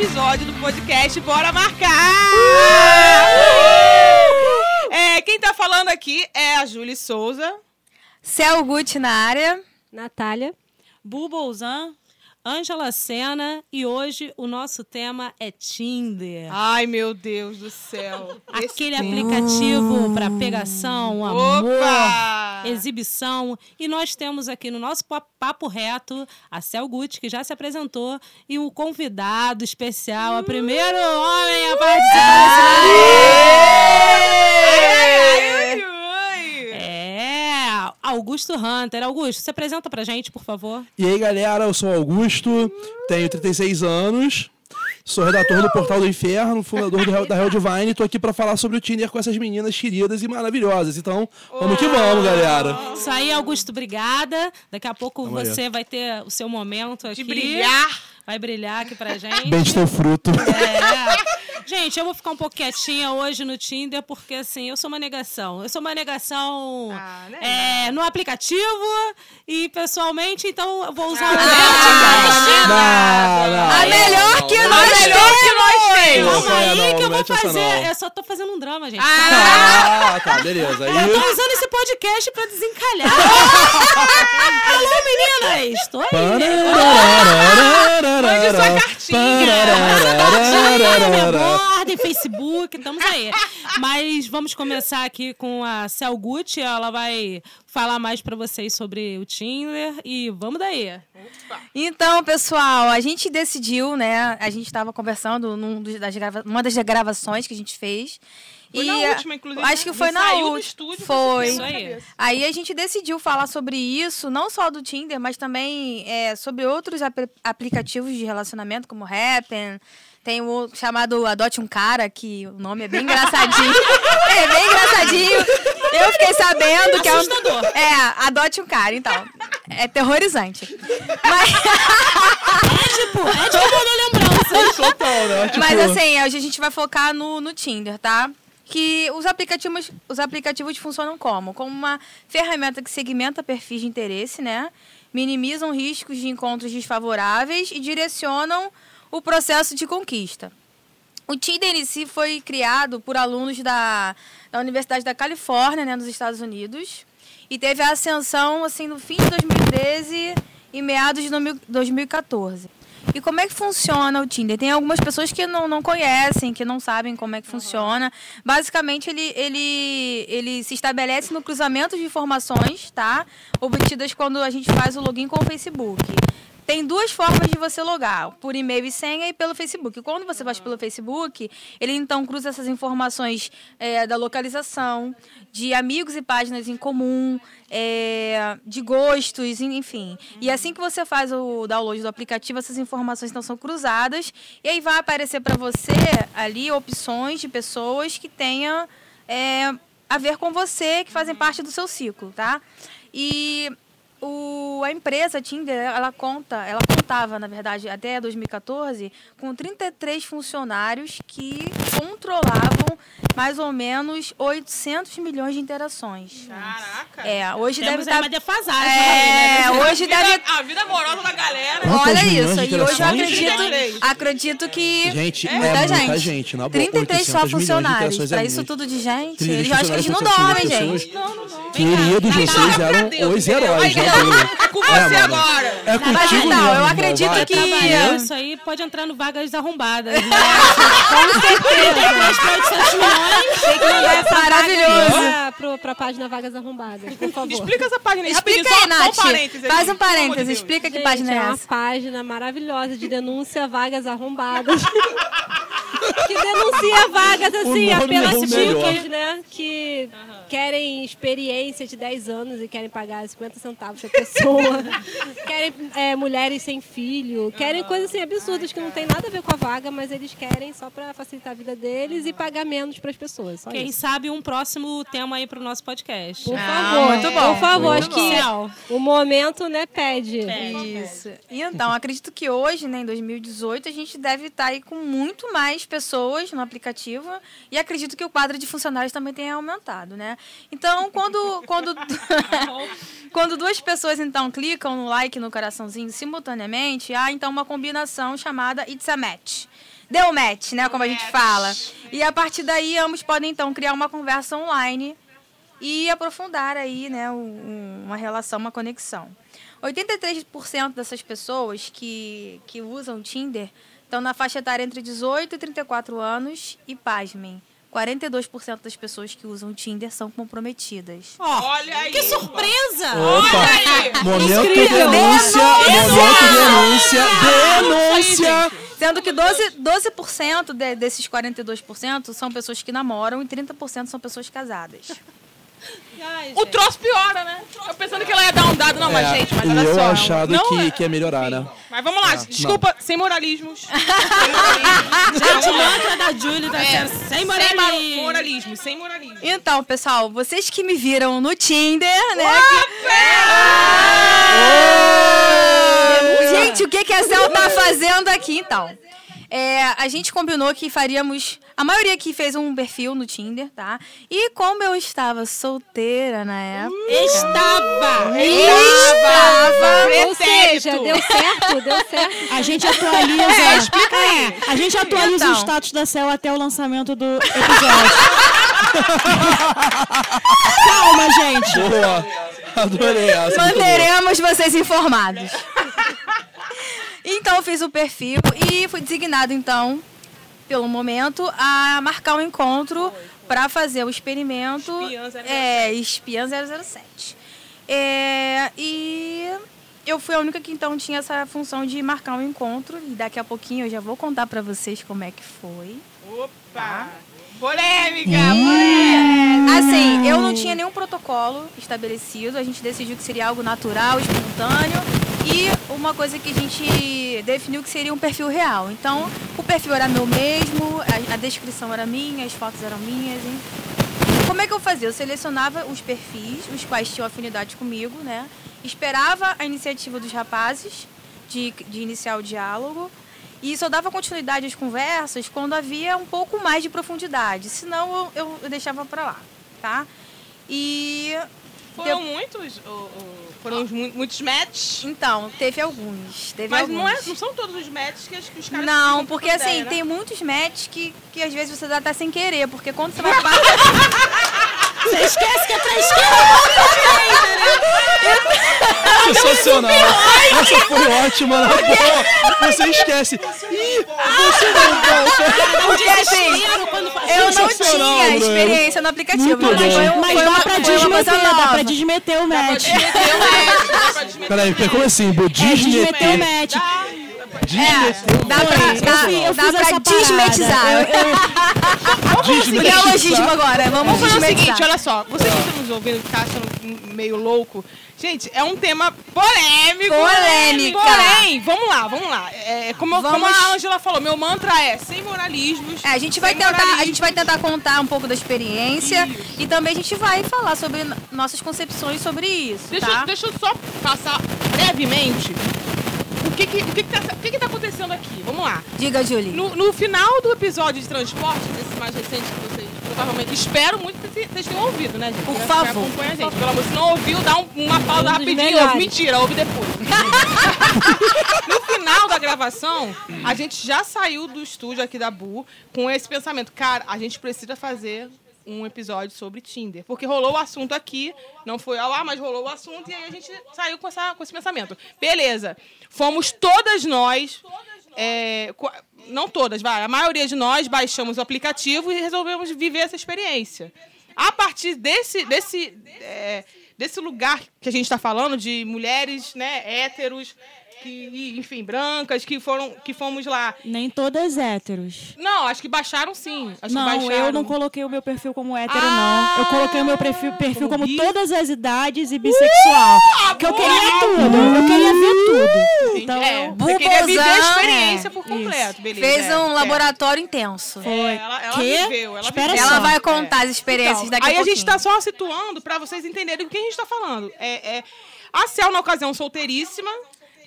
episódio do podcast Bora Marcar! É, quem tá falando aqui é a Júlia Souza. Céu Gucci na área. Natália. Bubolzan, Ângela Sena e hoje o nosso tema é Tinder. Ai, meu Deus do céu. Aquele aplicativo para pegação, amor, Opa! exibição. E nós temos aqui no nosso pa- papo reto a Cel Gucci, que já se apresentou, e o convidado especial, o primeiro homem a participar ai. É, Augusto Hunter. Augusto, se apresenta pra gente, por favor. E aí, galera, eu sou o Augusto, tenho 36 anos, sou redator do Portal do Inferno, fundador do da Hell Divine, e tô aqui pra falar sobre o Tinder com essas meninas queridas e maravilhosas. Então, vamos que vamos, galera. Isso aí, Augusto, obrigada. Daqui a pouco aí. você vai ter o seu momento aqui. De brilhar. Vai brilhar aqui pra gente. Bem de teu fruto. É. Gente, eu vou ficar um pouco quietinha hoje no Tinder, porque assim, eu sou uma negação. Eu sou uma negação Ah, né? é, no aplicativo e pessoalmente, então eu vou usar o Não, não. A melhor que A nós melhor que nós temos. Calma aí que eu vou fazer. Eu só tô fazendo um drama, gente. Ah, tá, beleza. Eu tô usando esse podcast pra desencalhar. Alô, meninas! Tô aí. Mande sua cartinha. Borda, Facebook, estamos aí. Mas vamos começar aqui com a Cel Gucci. Ela vai falar mais pra vocês sobre o Tinder e vamos daí. Então, pessoal, a gente decidiu, né? A gente estava conversando num dos- das grava numa das gravações que a gente fez. Foi e na a- última, inclusive, Acho né? que foi Ele na última. estúdio, Foi. aí. Aí a gente decidiu falar sobre isso, não só do Tinder, mas também é, sobre outros apl- aplicativos de relacionamento, como Happen. Tem o chamado Adote um Cara, que o nome é bem engraçadinho. é bem engraçadinho. Eu fiquei sabendo que é um. Assustador. É, adote um cara, então. É terrorizante. Mas, É tipo, é tipo uma lembrança. Total, né? Tipo, mas assim, hoje a gente vai focar no, no Tinder, tá? Que os aplicativos, os aplicativos funcionam como? Como uma ferramenta que segmenta perfis de interesse, né? Minimizam riscos de encontros desfavoráveis e direcionam o processo de conquista. O Tinder em si foi criado por alunos da, da Universidade da Califórnia, né, nos Estados Unidos, e teve a ascensão assim no fim de 2013 e meados de 2000 2014. E como é que funciona o Tinder? Tem algumas pessoas que não, não conhecem, que não sabem como é que funciona. Basicamente, ele, ele, ele se estabelece no cruzamento de informações, tá? Obtidas quando a gente faz o login com o Facebook. Tem duas formas de você logar, por e-mail e senha e pelo Facebook. Quando você baixa pelo Facebook, ele então cruza essas informações é, da localização, de amigos e páginas em comum, é, de gostos, enfim. E assim que você faz o download do aplicativo, essas informações então são cruzadas e aí vai aparecer para você ali opções de pessoas que tenham é, a ver com você, que fazem parte do seu ciclo, tá? E o, a empresa Tinder, ela conta, ela contava, na verdade, até 2014, com 33 funcionários que controlavam mais ou menos 800 milhões de interações. Caraca. É, hoje Temos deve estar... uma defasagem aí, É, né? hoje Vida- deve... A vida amorosa da galera. Quantas Olha isso, e hoje eu acredito, 33. acredito que Gente, é muita muita gente. gente, na boa, 33 só 800 milhões de funcionários. interações é Pra isso tudo de gente, 30 eles acham que eles não dormem, 800 gente. pessoas. Queridos, vocês Pra eram os heróis, né? É com você mano. agora. É Mas contigo então, eu mesmo, acredito vai. que- Trabalhar isso aí pode entrar no vagas arrombadas, né? Com certeza. Tem que mandar essa Maravilhoso. pro, pra página Vagas Arrombadas, por favor. Explica essa página aí. Explica aí, Nath. Um Faz um parênteses, explica que página é é uma essa. página maravilhosa de denúncia Vagas Arrombadas. que denuncia vagas, assim, apenas é né? Que querem experiência de 10 anos e querem pagar 50 centavos por pessoa. querem é, mulheres sem filho. Querem coisas assim absurdas que não tem nada a ver com a vaga, mas eles querem só pra facilitar a vida deles. e pagar menos para as pessoas. Só Quem isso. sabe um próximo tema aí pro nosso podcast. Por Ah, favor, muito bom. por favor, Muito acho que bom. o momento, né, pede. Isso. E então, acredito que hoje, né, em 2018, a gente deve estar aí com muito mais pessoas no aplicativo e acredito que o quadro de funcionários também tenha aumentado, né? Então, quando quando quando duas pessoas então clicam no like no coraçãozinho simultaneamente, há então uma combinação chamada It's a Match. Deu match, né, como a gente fala. E a partir daí ambos podem então criar uma conversa online e aprofundar aí, né, um- um- uma relação, uma conexão. 83% dessas pessoas que, que usam Tinder estão na faixa etária entre 18 e 34 anos e, pasmem, 42% das pessoas que usam o Tinder são comprometidas. Olha aí. Que surpresa! Opa! Momento denúncia, momento denúncia, denúncia! Sendo que 12%, 12% de- desses 42% são pessoas que namoram e 30% são pessoas casadas. O troço piora, né? Eu pensando que ela ia dar um dado. Não, mas É, gente, mas olha eu só. achado não, que, é- que ia melhorar, né? Mas vamos lá, desculpa, sem moralismos. Sem moralismos. Gente, o mantra da Julie tá É, sem Sem moralismo. mor- moralismo, sem moralismo. Então, pessoal, vocês que me viram no Tinder, né? que- Gente, o que, que a Cel tá fazendo aqui, então? É, a gente combinou que faríamos. A maioria aqui fez um perfil no Tinder, tá? E como eu estava solteira na época. Estava! Estava! Ou seja, deu certo, deu certo. A gente atualiza. É, a gente atualiza Então. o status da Cel até o lançamento do episódio. Calma, gente. Boa! Adorei essa. Manteremos vocês informados. Então, eu fiz o perfil e fui designado, então, pelo momento, a marcar um encontro para fazer o experimento. Espiã 007. É, Espiã 007. É, e eu fui a única que, então, tinha essa função de marcar um encontro. E daqui a pouquinho eu já vou contar para vocês como é que foi. Opa! Polêmica! Polêmica! Assim, eu não tinha nenhum protocolo estabelecido. A gente decidiu que seria algo natural, espontâneo. E uma coisa que a gente definiu que seria um perfil real. Então, o perfil era meu mesmo, a, a descrição era minha, as fotos eram minhas. enfim. Como é que eu fazia? Eu selecionava os perfis, os quais tinham afinidade comigo, né? Esperava a iniciativa dos rapazes de, de iniciar o diálogo. E só dava continuidade às conversas quando havia um pouco mais de profundidade. Senão eu, eu, eu deixava pra lá, tá? E. Foram muitos, o- o- foram os mu- muitos matches. Então, teve alguns. Teve Mas alguns. não, é, não são todos os matches que, as- que os caras Não, porque assim, ideia, né? tem muitos matches que, que às vezes você dá até sem querer, porque quando você vai. Você esquece que é pra esquerda. Sensacional! Essa foi ótima, na boa! Você esquece. Ih, você não volta! Porque assim, eu não tinha Bruno. experiência no aplicativo. Bom. foi, um- Mas foi dá uma, pra desmeter, dá pra desmeter o match. Match, dá pra desmeter Peraí, o como assim? Vou É, desmeter o match. Desmeter. Dá pra, Eu dá, fiz- eu dá fiz pra essa parada. desmetizar. Neologismo agora, vamos Vamos fazer o desmetizar. seguinte, olha só. Vocês que estão nos ouvindo, que tá achando meio louco. Gente, é um tema polêmico. Polêmica. Porém, vamos lá, vamos lá. É, como, como Vamos- a Ângela falou, meu mantra é sem moralismos. É, a gente vai sem tentar, a gente vai tentar contar um pouco da experiência e também a gente vai falar sobre n- nossas concepções sobre isso, Deixa, tá? eu- deixa eu só passar brevemente que que, o que, que, tá, que que tá acontecendo aqui. Vamos lá. Diga, Julie. No, no final do episódio de transporte, desse mais recente que vocês provavelmente. Espero muito que vocês tenham ouvido, né, gente? Por favor. Acompanha a gente. Pelo amor, se não ouviu, dá um- uma pausa rapidinho. Ouve. Mentira, ouve depois. no final da gravação, a gente já saiu do estúdio aqui da Bu com esse pensamento. Cara, a gente precisa fazer um episódio sobre Tinder. Porque rolou o assunto aqui, não foi ao ar, mas rolou o assunto, e aí a gente saiu com, essa, com esse pensamento. Beleza. Fomos todas nós. é, não todas, vai. A maioria de nós baixamos o aplicativo e resolvemos viver essa experiência. A partir desse, desse, é, desse lugar que a gente está falando, de mulheres né, héteros, que, e, enfim, brancas, que, foram, que fomos lá. Nem todas héteros. Não, acho que baixaram sim. Acho que Não, baixaram. eu não coloquei o meu perfil como hétero, Ah, não. Eu coloquei o meu perfil, perfil como como todas as idades e bissexual. que eu queria tudo. Eu queria ver tudo. Então, é, eu- você queria viver a experiência é. por completo, beleza. Fez é, um é. laboratório intenso. É, ela, ela Quê? viveu, ela Espera viveu. Ela vai contar as experiências Então, daqui a aí a gente tá só situando pra vocês entenderem do que a gente tá falando. É, é a Cel, na ocasião, solteiríssima.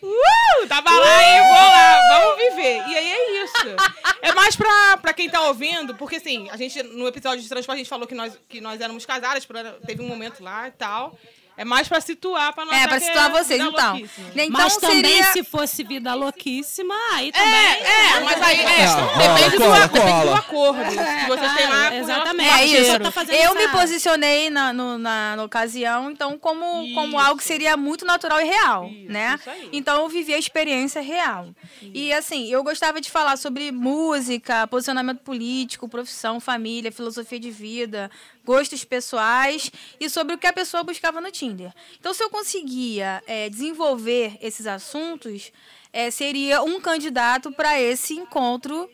Uh, tava lá e vou lá, vamos viver. E aí é isso. É mais pra, pra quem tá ouvindo, porque assim, a gente, no episódio de transporte, a gente falou que nós, que nós éramos casadas, teve um momento lá e tal. É mais pra situar, pra não É, que situar é vocês, então. Então Mas também, seria... se fosse vida louquíssima, aí também. É, é, mas aí é, rola, depende, do, cola, depende do acordo. Se vocês têm lá, exatamente. É isso. tá eu me posicionei na, no- na, na ocasião, então, como, como algo que seria muito natural e real, né? isso. Então, eu vivi a experiência real. E, assim, eu gostava de falar sobre música, posicionamento político, profissão, família, filosofia de vida, gostos pessoais e sobre o que a pessoa buscava no Tinder. Então, se eu conseguia é, desenvolver esses assuntos, é, seria um candidato para esse encontro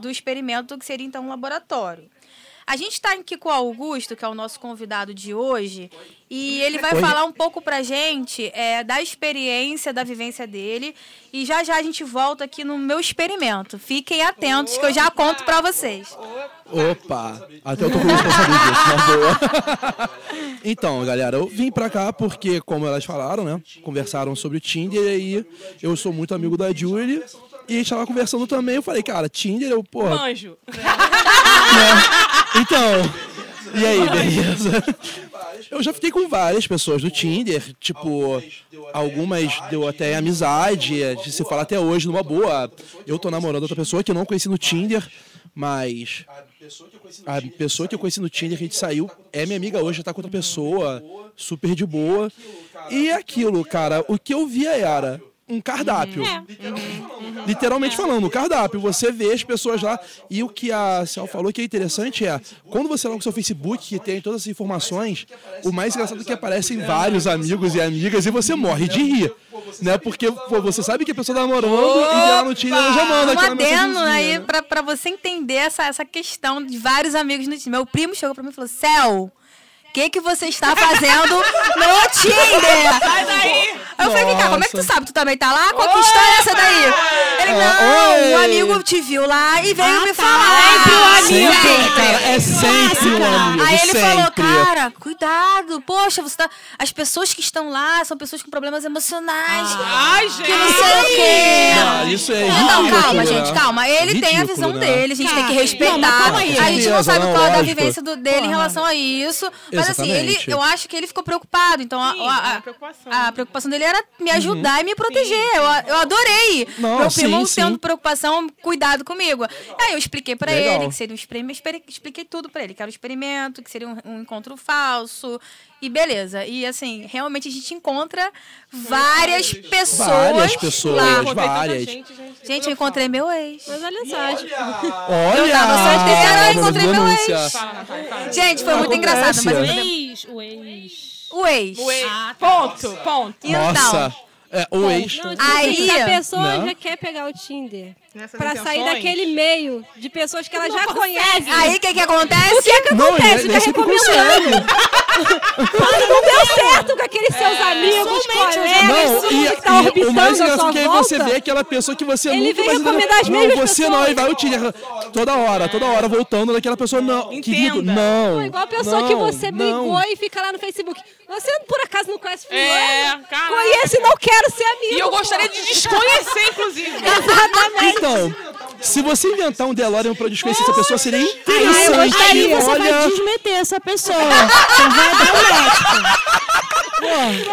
do experimento, que seria então um laboratório. A gente está aqui com o Augusto, que é o nosso convidado de hoje, e ele vai Oi. falar um pouco pra gente é, da experiência, da vivência dele. E já já a gente volta aqui no meu experimento. Fiquem atentos que eu já conto pra vocês. Opa! Até eu tô saber disso, na boa. Então, galera, eu vim pra cá porque, como elas falaram, né? Conversaram sobre o Tinder e aí eu sou muito amigo da Julie. E a gente tava conversando também, eu falei, cara, Tinder, eu, porra, Anjo. Então, e aí, beleza? Eu já fiquei com várias pessoas do Tinder, tipo, algumas deu até amizade, de se falar até hoje numa boa. Eu tô namorando outra pessoa que eu não conheci no Tinder, mas a pessoa que eu conheci no Tinder, que a gente saiu, é minha amiga hoje, tá com outra pessoa, super de boa. E aquilo, cara, o que eu via era um cardápio. Literalmente falando, um cardápio. Você vê as pessoas lá. E o que a Cel falou que é interessante é, quando você loga o seu Facebook, que tem todas as informações, o mais engraçado é que aparecem vários amigos e amigas e você morre de rir. Né? Porque pô, você sabe que a pessoa tá namorando e lá no Tinder ela já manda Um aquela adendo aí pra, pra você entender essa, essa questão de vários amigos no time. Meu primo chegou pra mim e falou: Céu, o que, que você está fazendo no Tinder? Sai daí! Eu falei, vem cá, como é que tu sabe? Tu também tá lá? Qual que história é essa daí? Ele, Ah, não, oi. um amigo te viu lá e veio Ah, me tá. falar. Sempre o amigo. Sempre, cara, é sempre um amigo. Aí ele sempre. falou, cara, cuidado, poxa, você tá. As pessoas que estão lá são pessoas com problemas emocionais. Ai, gente. Que não sei o quê. Não, isso é Não, ridículo, calma, né? gente, calma. Ele tem a Ridículo, visão né? dele, a gente tem que Cara, respeitar. não, calma aí. A gente não sabe não, qual é a lógico. vivência do- dele em Porra. relação a isso. Mas assim, ele, eu acho que ele ficou preocupado. Então a, Sim, a- é uma a- preocupação. a preocupação dele era me ajudar e me proteger. Eu, eu adorei. Não, Meu primo sim, tendo sim. preocupação, cuidado comigo. Aí eu expliquei pra Legal. ele que seria um experimento, experi- expliquei tudo pra ele, que era um experimento, que seria um, um encontro falso. E beleza. E assim, realmente a gente encontra várias pessoas. Várias pessoas, lá. Várias. gente, gente. Gente, eu encontrei meu ex. Mas olha só, tipo, Olha! Eu tava solteira, eu encontrei meu ex. Fala, Natália, fala. Gente, foi muito engraçado. Mas O ex, o ex. o ex. O ex. Ah, tá. Ponto, ponto. Então, Nossa! É, o ex. não, tipo Aí- assim, se a pessoa Né? já quer pegar o Tinder Nessas pra sair daquele meio de pessoas que ela já conhece. aí o que que acontece? o que que Não, acontece? ele Fica é sempre recomendando. Quando não deu certo com aqueles seus amigos, somente os colegas, Não, e, que tá e orbitando o mais engraçado é que aí você vê aquela pessoa que você Ele nunca vem recomendar as Não, mesmas você não, pessoas. aí vai o Tinder. Toda hora, toda hora, voltando naquela pessoa. Não, querido, Entenda. não. igual a pessoa não, que você brigou não. e fica lá no Facebook. Você por acaso não conhece fulano? É, cara. Conheço e não quero ser amigo. E eu gostaria de desconhecer, inclusive. Exatamente. Então, se você inventar um DeLorean pra desconhecer essa pessoa, seria eu interessante. gostaria. Aí você vai Olha, desmeter essa pessoa. Você vai dar um médico.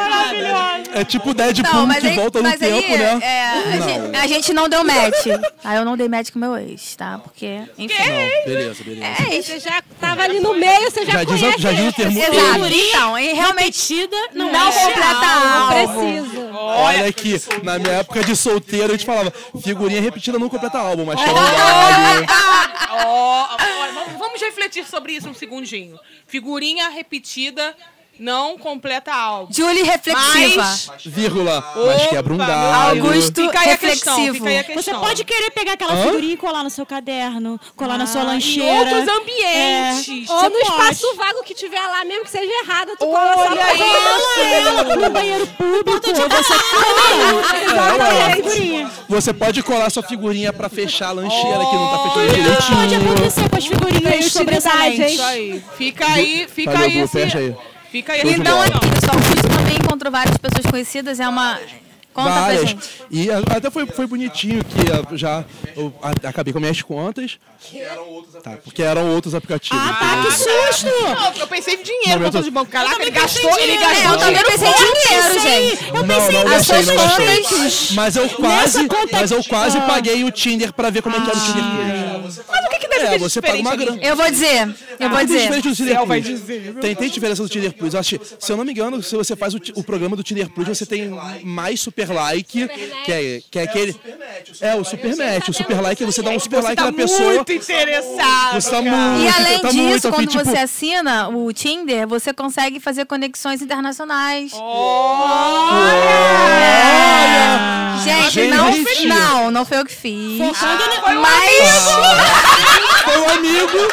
é tipo Deadpool Não, mas que aí, volta no aí tempo, né? é, a, Não. gente, a gente não deu match. Aí eu não dei match com meu ex, tá? Porque, enfim. Não, beleza, beleza. É. Você já tava ali no meio, você já, Já diz, conhece. já diz o termo Exato. Então, e realmente não, não é completa Não algo. precisa. Olha aqui, na minha época de solteiro, a gente falava, figurinha repetida não completa álbum, mas vamos, vamos refletir sobre isso um segundinho. Figurinha repetida não completa algo. Julie reflexiva. Mas- Vírgula. Mas quebra um Opa, galho. Augusto Fica aí a questão, reflexivo. fica aí a Você questão. pode querer pegar aquela Hã? figurinha e colar no seu caderno, colar na sua Ah, Em lancheira. outros ambientes. Ou Você no pode. espaço vago que tiver lá, mesmo que seja errado, tu cola Olha essa isso! No banheiro público, você cola figurinha. Você pode colar sua figurinha pra fechar a lancheira que não tá fechando Pode direitinho. acontecer com as figurinhas sobressalentes. utilidade, Isso aí. Fica aí, fica Valeu, aí esse... aí. Fica aí Então, aqui, pessoal, o Augusto também encontrou várias pessoas conhecidas. É uma. Conta pra Várias. gente. E a- até foi, foi bonitinho que ah, já eu a- acabei com minhas contas. Tá, porque eram outros aplicativos. Ah, tá, que entendeu? susto! Não, porque eu pensei em dinheiro, Momento- conta de banco. Caraca, ele gastou, ele gastou É, eu também pensei em dinheiro, gente. Eu Não, pensei não em não assuntos gastei. feitos. Mas eu quase, mas eu quase ah. paguei o Tinder pra ver como é que era o Tinder Plus. Mas o que, que deve É, você paga uma grana. Eu vou dizer. Eu vou Tem dizer. diferença do Tinder Plus. Tem, tem diferença do Tinder Plus. Eu acho, se eu não me engano, se você faz o, o programa do Tinder Plus, você tem mais super like, que é, que é aquele. É, o super match. O super like, você dá um super like tá na pessoa. muito interessado, Você tá muito- E além tá disso, muito quando tipo- você assina o Tinder, você consegue fazer conexões internacionais. Gente, Gente. não, não, não foi eu que fiz. Foi um Mas, Foi um amigo.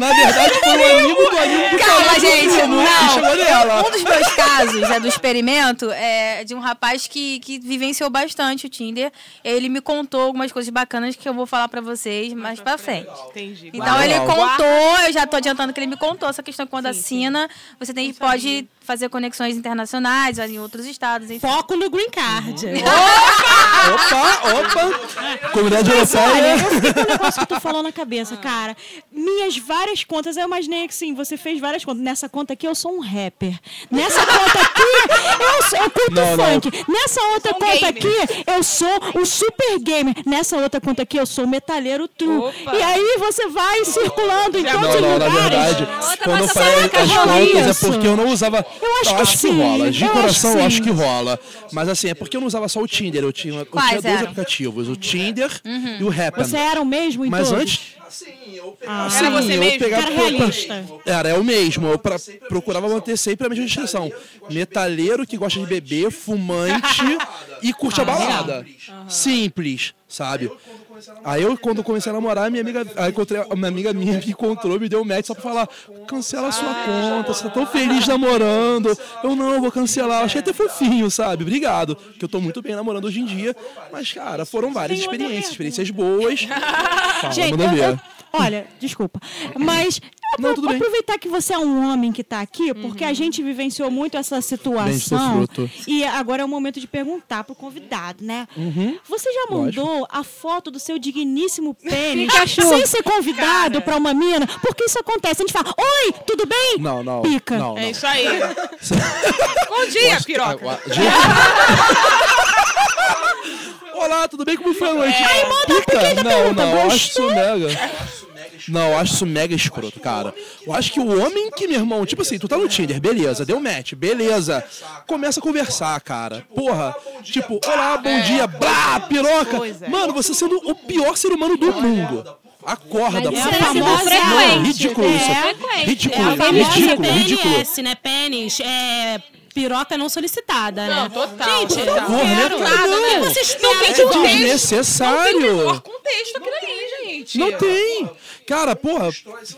Na verdade, foi um amigo do amigo do calma, do gente, que não. chamou nela. Um dos meus casos é do experimento é de um rapaz que, que vivenciou bastante o Tinder. Ele me contou algumas coisas bacanas que eu vou falar pra vocês mais pra frente. Entendi. Então ele contou, eu já tô adiantando que ele me contou essa questão que quando assina, você tem, pode fazer conexões internacionais em outros estados, enfim. Foco no green card. Opa, opa. Comunidade Mas olha, europeia. eu fiquei com um negócio que tu falou na cabeça, cara. Minhas várias contas, eu imaginei que sim, você fez várias contas. Nessa conta aqui eu sou um rapper. Nessa conta aqui eu, sou, eu curto Não, não. funk. Nessa outra um conta gamer. aqui eu sou o super gamer. Nessa outra conta aqui eu sou o metalheiro true. Opa. E aí você vai circulando em todos Não, os não, na lugares. verdade, quando eu falei as contas é porque eu não usava. Eu acho que sim, rola. De eu acho coração, que eu acho que rola. Mas assim, é porque eu não usava só o Tinder, eu tinha, eu Quais tinha dois eram? aplicativos, o Tinder e o Happn. Você era o mesmo em Mas todos? antes. Ah. Assim, Era você eu mesmo? pegava realista. Era, é o mesmo. Eu pra- procurava manter sempre a mesma descrição. Metalheiro que gosta de beber, fumante e curte a balada. Simples, sabe? Aí eu, quando comecei a namorar, minha amiga, aí encontrei uma amiga minha me encontrou, me deu um match só pra falar: cancela a sua conta, você tá tão feliz namorando. Eu não, vou cancelar. Achei até fofinho, sabe? Obrigado. Que eu tô muito bem namorando hoje em dia. Mas, cara, foram várias experiências, experiências boas. Fala, Gente, eu- eu- olha, desculpa. Mas Não, tudo bem. aproveitar que você é um homem que está aqui, porque a gente vivenciou muito essa Bem, situação. fruto. E agora é o momento de perguntar pro convidado, né? Você já mandou a foto do seu digníssimo pênis sem ser convidado pra uma mina? Porque isso acontece. A gente fala, oi, tudo bem? Não, não. Pica. Não, não. É isso aí. Bom dia, piroca. Olá, tudo bem? Como foi a noite? Pica? Não, não, eu acho isso mega. Não, eu acho isso mega escroto, cara. Eu acho que o homem que, meu irmão, tipo assim, tu tá no Tinder, beleza, deu match, beleza. Começa a conversar, cara. Porra, tipo, olá, bom dia, blá, piroca. É. Mano, você sendo o pior ser humano do mundo. Acorda, Mas é famosa- Não, ridículo isso. É. Ridículo, É a ridículo, ridículo. PNS, né? Pênis. É piroca não solicitada, né? Não, total. Gente, total. Porra, né? Nada, né? Não. Vocês Não não tem tem contexto. Não tem o menor contexto aquilo aí, gente. Não tem. Cara, porra,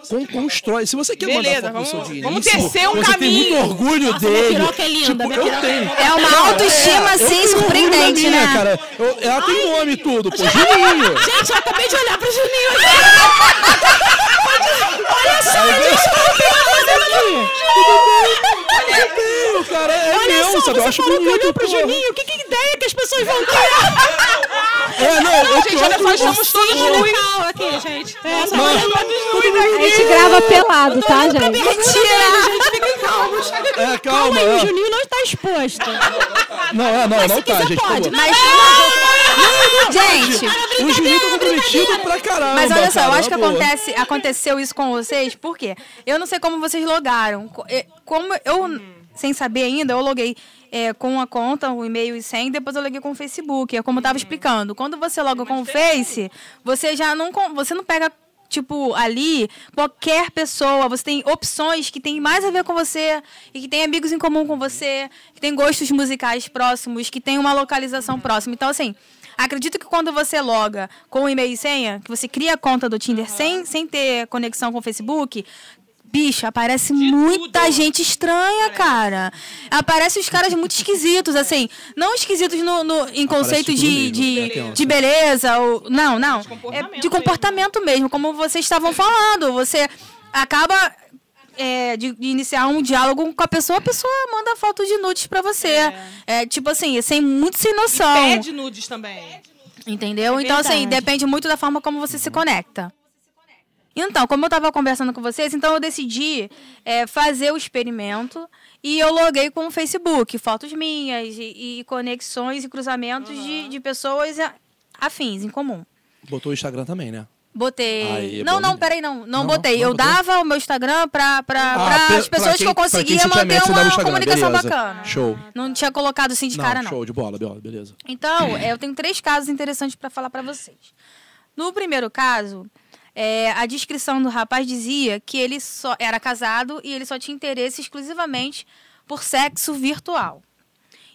con constrói. Se você quer Beleza, mandar foto do seu vamos- digníssimo, vamos tecer um você tem caminho. muito orgulho Nossa, minha dele. piroca é linda, Tipo, minha eu piroca é tenho. É uma autoestima, Eu assim, surpreendente, minha, né? Cara. Eu- ela tem nome e tudo, pô. Juninho. Gente, eu acabei de olhar pro Juninho. Eu tenho, cara. É Olha meu, só, sabe? Eu você acho falou que bonito, olhou pro. Juninho. Que, que ideia que as pessoas vão ter? É, não, eu Gente, olha só, estamos todos nus. Legal aqui, gente. É, só Mano, A gente grava pelado, tá, gente? Mentira! gente, fiquem calmos. é, calma. Calma aí, é. o Juninho não está exposto. Não, é, não, não tá, quiser, gente. pode. Mas. Gente, O Juninho tá comprometido pra caramba. Mas olha só, eu acho que acontece, aconteceu isso com vocês, por quê? Eu não sei como vocês logaram. Co- eh, Como eu, sem saber ainda, eu loguei eh, com a conta, o e-mail e senha, depois eu loguei com o Facebook. É como eu tava explicando. Quando você loga com o Face, você já não, você não pega tipo, ali, qualquer pessoa, você tem opções que tem mais a ver com você e que tem amigos em comum com você, que tem gostos musicais próximos, que tem uma localização próxima. Então, assim, acredito que quando você loga com e-mail e senha, que você cria a conta do Tinder sem, sem ter conexão com o Facebook, Bicho, aparece muita tudo. gente estranha, cara. Aparece os caras muito esquisitos, assim. Não esquisitos no, no- em conceito tudo de, mesmo, de, é, tem de beleza. Ou, não, não. De comportamento É de comportamento mesmo. como vocês estavam falando. Você acaba é, de, de iniciar um diálogo com a pessoa, a pessoa manda foto de nudes pra você. É, tipo assim, sem, muito sem noção. Pede nudes também. Entendeu? É então, assim, depende muito da forma como você se conecta. Então, como eu estava conversando com vocês, então eu decidi é, fazer o experimento e eu loguei com o Facebook, fotos minhas e, e conexões e cruzamentos de, de pessoas afins, em comum. Botou o Instagram também, né? Botei. Aí, não, bom, não, né? peraí, não. Não, Não, botei. não eu botou? dava o meu Instagram para Ah, as pra- pessoas pra que quem- eu pra quem conseguia manter uma comunicação beleza. bacana. Show. Não tinha colocado assim de Não, cara, não. show de bola, bola, beleza. Então, é, eu tenho três casos interessantes para falar para vocês. No primeiro caso, é, a descrição do rapaz dizia que ele só era casado e ele só tinha interesse exclusivamente por sexo virtual.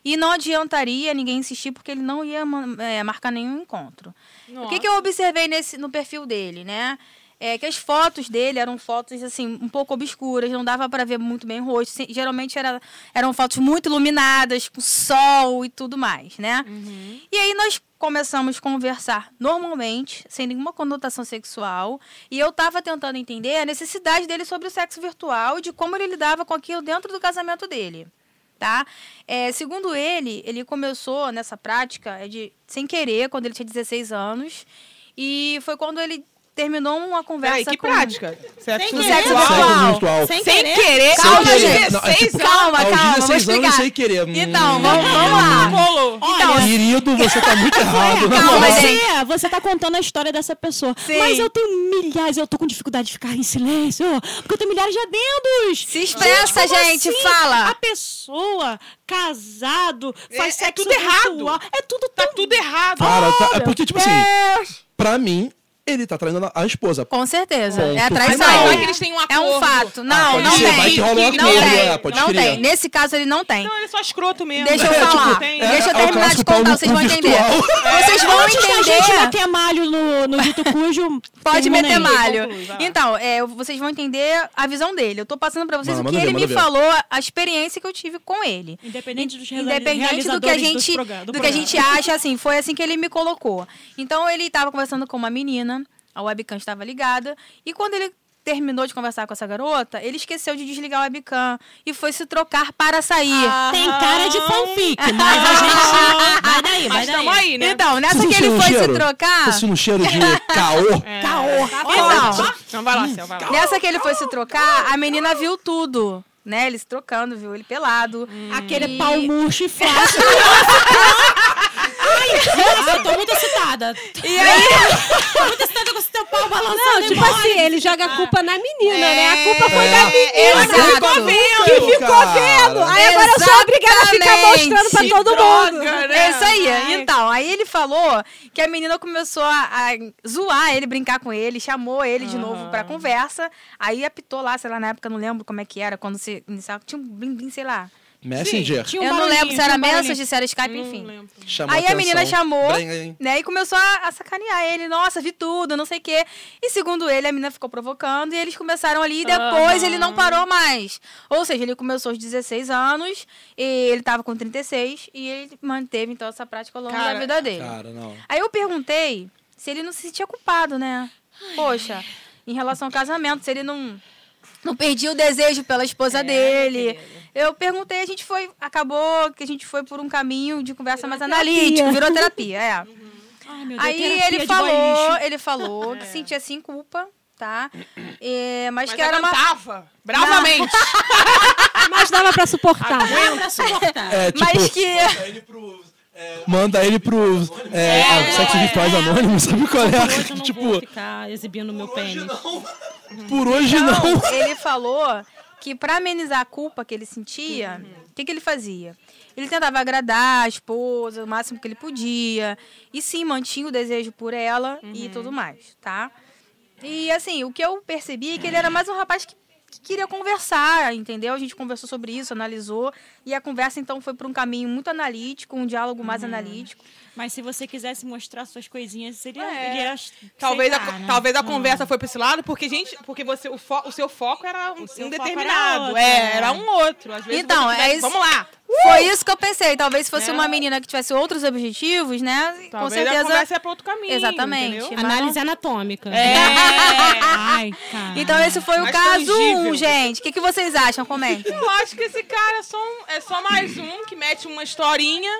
E não adiantaria ninguém insistir porque ele não ia é, marcar nenhum encontro. O que, que eu observei nesse, no perfil dele, né? É que as fotos dele eram fotos assim um pouco obscuras, não dava para ver muito bem o rosto. Geralmente era, eram fotos muito iluminadas, com sol e tudo mais, né? E aí nós começamos a conversar normalmente, sem nenhuma conotação sexual, e eu estava tentando entender a necessidade dele sobre o sexo virtual e de como ele lidava com aquilo dentro do casamento dele. Tá? É, segundo ele, ele começou nessa prática de, sem querer, quando ele tinha 16 anos, e foi quando ele terminou uma conversa Peraí, que com... prática? Sexo querer. virtual. Sexo Sexo virtual. Sem Sem querer. querer. Calma, aos gente. 16 Não, é tipo, Calma, aos calma, vou 16 anos explicar. sem querer. Então, vamos, vamos lá. Rolou. Então, Querido, você tá muito errado. calma, gente. Você, você tá contando a história dessa pessoa. Sim. Mas eu tenho milhares, eu tô com dificuldade de ficar em silêncio, porque eu tenho milhares de adendos. Se expressa, como gente, assim? fala. A pessoa, casado, É- faz é sexo tudo errado. virtual. É tudo Tá tudo errado. Para, tá- é porque, tipo assim, pra mim, ele tá traindo a- a esposa. Com certeza. Ponto. É Mas traição. não, não é que eles têm um É um acordo. fato. Não, pode não ser, tem. vai que rola um não acordo, tem. é, pode não tem. Nesse caso, ele não tem. Não, ele é só escroto mesmo. Deixa eu É, falar. tipo, tem- Deixa eu é terminar de contar, vocês vão entender. virtual. Vocês vão Antes da gente entender. meter malho no, no dito cujo, Pode meter aí. malho. Então, é, vocês vão entender a visão dele. Eu tô passando pra vocês o que ele ver, me falou, a experiência que eu tive com ele. Independente dos Independente do que a gente, do que a gente acha, assim, foi assim que ele me colocou. Então ele estava conversando com uma menina, a webcam estava ligada, e quando ele terminou de conversar com essa garota, ele esqueceu de desligar a webcam e foi se trocar para sair. Tem cara de fanfic, mas a gente... Vai daí, vai Mas daí. tamo aí, né? Então, nessa que ele o foi se cheiro? trocar. Tá um cheiro de caô? Caô. Tá Então. Então vai lá, Céu, vai lá. nessa que ele foi se trocar, a menina viu tudo. Né, ele se trocando, viu ele pelado. Aquele E- pau murcho e flácido. Ah, eu tô muito excitada. E aí, Tô muito excitada com esse teu pau balançando. Não, tipo mole. assim, ele joga a culpa na menina, né? A É, culpa foi da menina. exato. Que ficou Cara. vendo. Aí agora eu sou obrigada a ficar mostrando pra Se todo droga, mundo. né? É isso aí. Ai. Então, aí ele falou que a menina começou a, a zoar ele, brincar com ele, chamou ele de novo pra conversa. Aí apitou lá, sei lá, na época, não lembro como é que era, quando você iniciava. Tinha um blim blim, sei lá. Messenger. Tinha um eu não lembro se era um mensagem, se era Skype, enfim. lembro. Chamou Aí a menina chamou, Bem, hein? né, e começou a, a sacanear ele. Nossa, vi tudo, não sei o quê. E segundo ele, a menina ficou provocando e eles começaram ali e depois ele não parou mais. Ou seja, ele começou aos 16 anos, e ele tava com 36 e ele manteve então essa prática ao longo Cara, da vida dele. Cara, não. Aí eu perguntei se ele não se sentia culpado, né? Poxa, em relação ao casamento, se ele não não perdia o desejo pela esposa dele. Eu perguntei, a gente foi, acabou que a gente foi por um caminho de conversa mais analítico, virou terapia, é. Ai, meu Deus, Aí terapia ele de falou, ele falou que sentia sim culpa, tá? É, mas, Mas que era uma aguentava. Bravamente. Mas dava pra suportar. Dá pra suportar. É, tipo, mas que manda ele pro é, ah, Sexo Virtuais Anônimos, sabe qual Hoje eu é? não vou tipo, ficar exibindo meu pênis. por hoje não. Então, ele falou que para amenizar a culpa que ele sentia, o que, que ele fazia? Ele tentava agradar a esposa o máximo que ele podia. E sim, mantinha o desejo por ela e tudo mais, tá? E assim, o que eu percebi é que ele era mais um rapaz que, que queria conversar, entendeu? A gente conversou sobre isso, analisou. E a conversa então foi para um caminho muito analítico, um diálogo mais analítico. Mas se você quisesse mostrar suas coisinhas, seria. É. iria, Talvez, sei a, lá, né? talvez a conversa foi pra esse lado, porque, gente, porque você, o, fo- o seu foco era um, seu um foco determinado. era outro, é, né? era um outro. Às vezes Então, é isso- Vamos lá. Foi isso que eu pensei. Talvez se fosse Né? uma menina que tivesse outros objetivos, né? com Talvez certeza. a conversa é pra outro caminho. Exatamente. entendeu? Análise anatômica. É. Ai, cara. Então esse foi o Mais caso tangível. 1, gente. O que, que vocês acham? Comentem. Eu acho que esse cara é só, um- é só mais um que mete uma historinha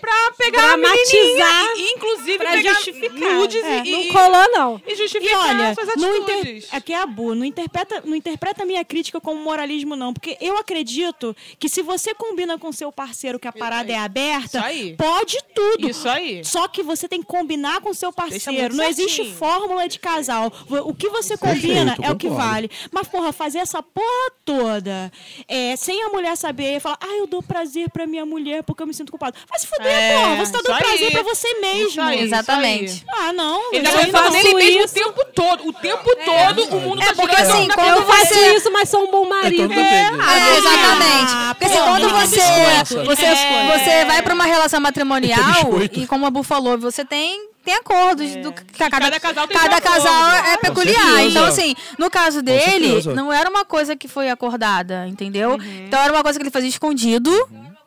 pra pegar a Dramatizar, menininha. E, inclusive, pra pegar justificar. nudes É, e, não e- colou, não. e E justificar olha, suas não atitudes. inter... aqui é a Bu, não interpreta, não interpreta a minha crítica como moralismo, não. Porque eu acredito que se você combina com seu parceiro que a parada é aberta, Isso aí. pode tudo. Isso aí. Só que você tem que combinar com seu parceiro. Não existe certinho. fórmula de casal. O que você combina Perfeito, é o que concordo. vale. Mas, porra, fazer essa porra toda é, sem a mulher saber e falar, ah, eu dou prazer pra minha mulher porque eu me sinto culpado. Vai se fuder, É, porra. Você tá dando aí. prazer pra você mesmo. aí, Exatamente. Ah, não. Ele falar nele faço mesmo isso. o tempo todo. O tempo todo o mundo É tá porque, assim, quando Eu faço você- isso, mas sou um bom marido. Então, depende. É, exatamente. Porque assim, quando muito você, biscoito. você, É. você vai pra uma relação matrimonial, e como a Bu falou, você tem, tem acordos do que cada, cada casal tem cada casal é peculiar. Então, assim, no caso dele, não era uma coisa que foi acordada, entendeu? Uhum. Então era uma coisa que ele fazia escondido.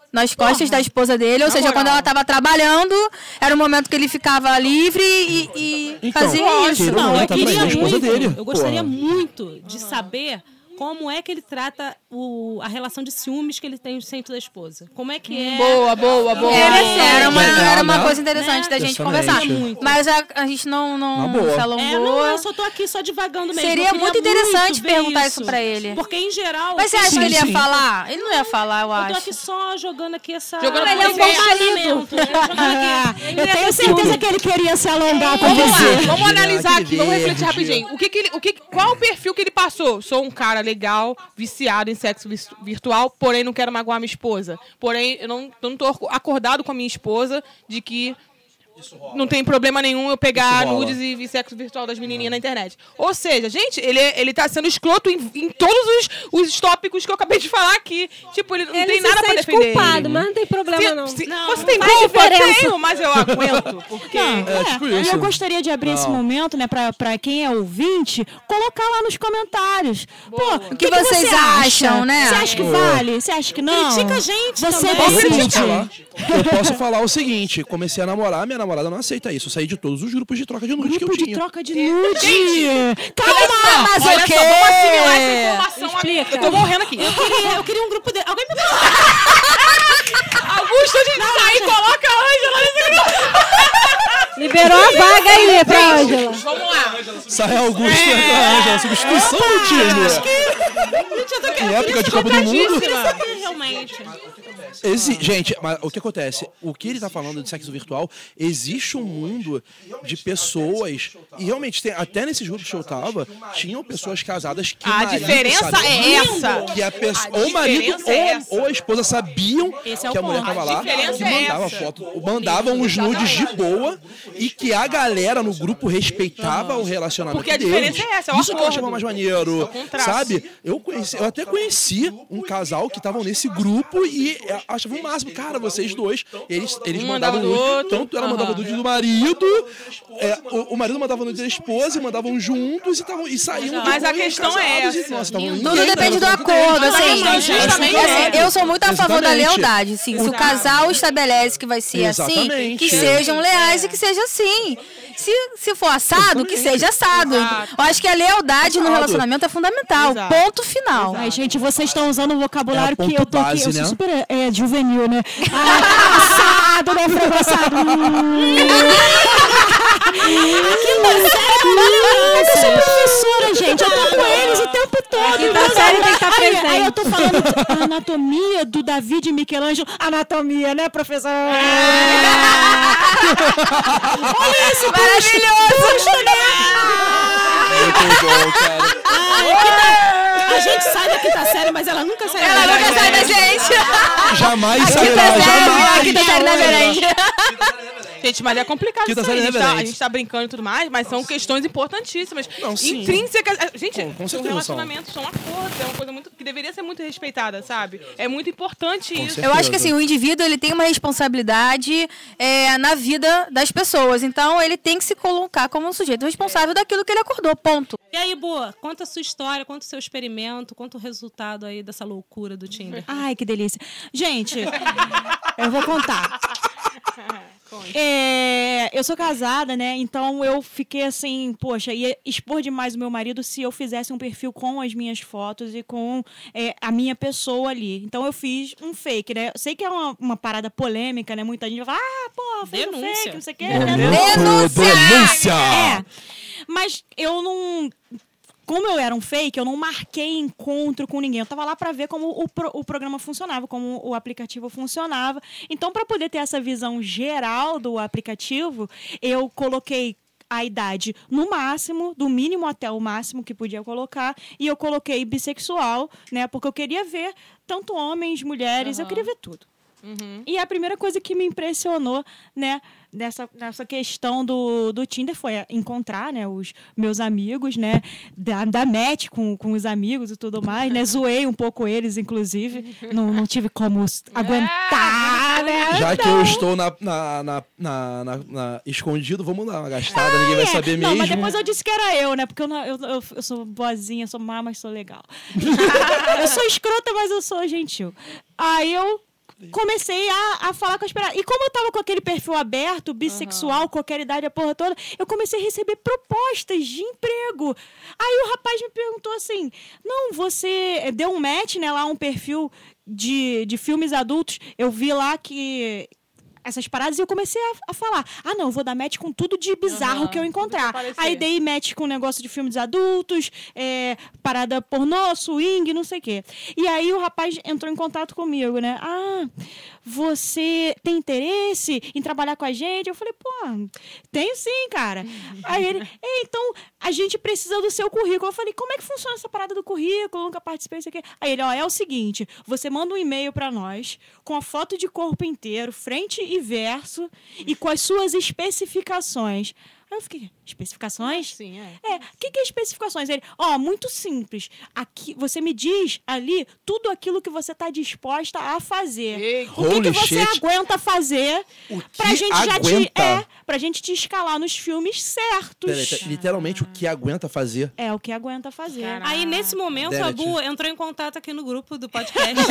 Nas costas da esposa dele, ou Na seja, moral. quando ela tava trabalhando, era o momento que ele ficava livre e, e Então, fazia isso. Não, Ele eu tá queria muito, eu gostaria porra. muito de saber como é que ele trata o, a relação de ciúmes que ele tem no centro da esposa. Como é que é... Boa, boa, boa. Era uma, era uma né? coisa interessante da gente conversar. Muito. Mas a, a gente não, não se É, alongou. não, eu só tô aqui só divagando mesmo. Seria Eu muito interessante ver perguntar isso pra ele. Porque, em geral... Mas você acha que ele ia sim. falar? Ele não ia falar, eu Eu tô acho. aqui só jogando aqui essa... Jogando Ele é um bom marido. Eu tenho certeza que ele queria se alongar com Vamos você. lá, vamos analisar aqui, vamos refletir rapidinho. O que que ele, o que, qual o perfil que ele passou? Sou um cara legal, viciado em sexo virtual, porém não quero magoar minha esposa. Porém, eu não, eu não acordado com a minha esposa de que não tem problema nenhum eu pegar nudes e, sexo virtual das menininhas na internet. Ou seja, gente, ele, é- ele tá sendo escroto em, em todos os, os tópicos que eu acabei de falar aqui. Tipo, ele não Ele tem se nada pra defender. culpado, mas não tem problema, Se- não. se- Não, você tem culpa? Eu tenho, mas eu aguento. Porque... É, tipo isso. eu gostaria de abrir esse Não. momento, né, pra, pra quem é ouvinte, colocar lá nos comentários. Pô, o que vocês você acham, acha? né? Você acha que Boa. vale? Você acha que não? Critica a gente Você também. Decide. falar, eu posso falar o seguinte: comecei a namorar, minha namorada não aceita isso. Eu saí de todos os grupos de troca de nudes que eu Grupo de tinha. troca de nude. Mas Calma! o Olha quê? só, vamos assimilar essa informação Explica. aqui. Eu tô morrendo aqui. Eu queria, eu queria um grupo de... Alguém me Augusto, a gente sai e coloca a Ângela nesse grupo. Liberou a vaga aí pra Ângela. Vamos lá. Sai Augusto e entra Ângela, substituição do time. Em época de Copa do Mundo. realmente. Exi- gente, mas o que acontece? O que ele tá falando de sexo virtual, existe um mundo de pessoas. E realmente, tem, até nesses grupos que eu tava, tinham pessoas casadas que. A diferença é essa. Que a pessoa, ou o marido é ou, ou a esposa sabiam é que a mulher ponto. tava A lá, que é mandava foto, mandavam os nudes de boa e que a galera no grupo respeitava o relacionamento Porque a deles. diferença é essa, é o Isso que eu achava mais maneiro, sabe? Eu, conheci, eu até conheci um casal que estavam nesse grupo e é, achava o máximo. Cara, vocês dois, eles, eles mandavam nude, tanto ela mandava nude do marido, é, o, o marido mandava nude da esposa e mandavam juntos e, tavam, e saíam Mas a questão é essa. Tudo depende do acordo, assim. é É assim, eu sou muito a favor da lealdade, sim. Se o casal estabelece que vai ser assim, que sejam leais e que seja assim. Se, se for assado, que seja assado. Exato. Eu acho que a lealdade no relacionamento é fundamental. Exato. Ponto final. Ai, gente, vocês estão usando um vocabulário É, que eu tô aqui. Eu sou né? super é, juvenil, né? Ah, assado, né? Frango assado. Hum. É que eu sou professora, gente. Eu tô com eles o tempo todo. quinta série tem que estar aí, aí eu tô falando de anatomia do Davi de Michelangelo. Anatomia, né, professor? Olha isso, Maravilhoso! Muito bom, cara. A gente sai da quinta série, mas ela nunca sai Ela da nunca sai da gente. Jamais sairá, a jamais. quinta série da Verende. Gente, mas é complicado Quinta isso aí. A série gente, tá, a gente tá brincando e tudo mais, mas são questões importantíssimas. Não, sim. Intrínsecas. Gente, Com- com um certeza relacionamento são acordos, é uma coisa muito, que deveria ser muito respeitada, sabe? É muito importante Com isso. certeza. Eu acho que assim, o indivíduo ele tem uma responsabilidade é, na vida das pessoas. Então ele tem que se colocar como um sujeito responsável daquilo que ele acordou. Ponto. E aí, Boa, conta a sua história, conta o seu experimento, conta o resultado aí dessa loucura do Tinder. Ai, que delícia. Gente, eu vou contar. É, eu sou casada, né? Então eu fiquei assim, poxa, ia expor demais o meu marido se eu fizesse um perfil com as minhas fotos e com é, a minha pessoa ali. Então eu fiz um fake, né? Eu sei que é uma, uma parada polêmica, né? Muita gente vai falar, ah, pô, fez um Denúncia. fake, não sei o quê. Momento denúncia! É. Mas eu não. Como eu era um fake, eu não marquei encontro com ninguém. Eu tava lá pra ver como o, pro- o programa funcionava, como o aplicativo funcionava. Então, pra poder ter essa visão geral do aplicativo, eu coloquei a idade no máximo, do mínimo até o máximo que podia colocar, e eu coloquei bissexual, né? Porque eu queria ver tanto homens, mulheres, eu queria ver tudo. E a primeira coisa que me impressionou, né, nessa, nessa questão do, do Tinder foi encontrar, né, os meus amigos, né, da, da match com, com os amigos e tudo mais, né, zoei um pouco eles, inclusive, não, não tive como aguentar, né, Já que eu estou na, na, na, na- na- na- escondido, vamos dar uma gastada, ninguém vai É, saber não, mesmo. mas depois eu disse que era eu, né? Porque eu, não- eu, eu, eu sou boazinha, sou má, mas sou legal. eu sou escrota, mas eu sou gentil. Aí eu comecei a, a falar com as pessoas. E como eu tava com aquele perfil aberto, bissexual, qualquer idade, a porra toda, eu comecei a receber propostas de emprego. Aí o rapaz me perguntou assim: não, você deu um match, né, lá, um perfil de, de filmes adultos. Eu vi lá que essas paradas e eu comecei a, a falar: ah, não, eu vou dar match com tudo de bizarro Aham, que eu que encontrar. Aí dei match com negócio de filmes adultos, é, parada pornô, swing, não sei o quê. E aí o rapaz entrou em contato comigo, né? Ah, você tem interesse em trabalhar com a gente? Eu falei, pô, tenho sim, cara. Aí ele, "É, então a gente precisa do seu currículo. Eu falei, como é que funciona essa parada do currículo? Nunca participei disso aqui. Aí ele, ó, é o seguinte: você manda um e-mail pra nós com a foto de corpo inteiro, frente e verso, e com as suas especificações. Aí eu fiquei, especificações? Sim, é. É, o que, que é especificações? Ele, ó, muito simples. Aqui, você me diz ali tudo aquilo que você está disposta a fazer. Eita. O que, que você shit. aguenta fazer O pra que gente já te. aguenta? É, pra gente te escalar nos filmes certos. Peraí, literalmente o que aguenta fazer. É o que aguenta fazer. Caraca. Aí, nesse momento, a. Bu entrou em contato aqui no grupo do podcast.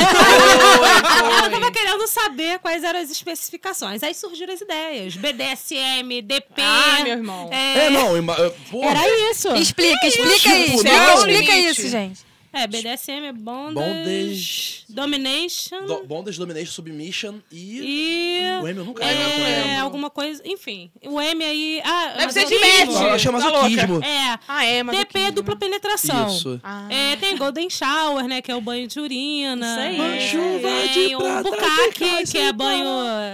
Ela tava querendo saber quais eram as especificações. Aí surgiram as ideias. BDSM, DP. Ah, meu irmão. É, não, ima- porra, Era isso. Explica, explica isso. Explica isso, gente. É, BDSM é bondage, Bondage. domination do- Bondage, Domination, Submission e... e... O M eu nunca É, lembro É, é. alguma coisa... Enfim, o M aí... Ah, Deve ser de match. Eu achei Tá masoquismo. É. Ah, é, mas. DP é dupla penetração. Isso. Ah. É, tem Golden Shower, né? Que é o banho de urina. Isso aí. Uma chuva de Tem o prata de bucaque, casa que é banho...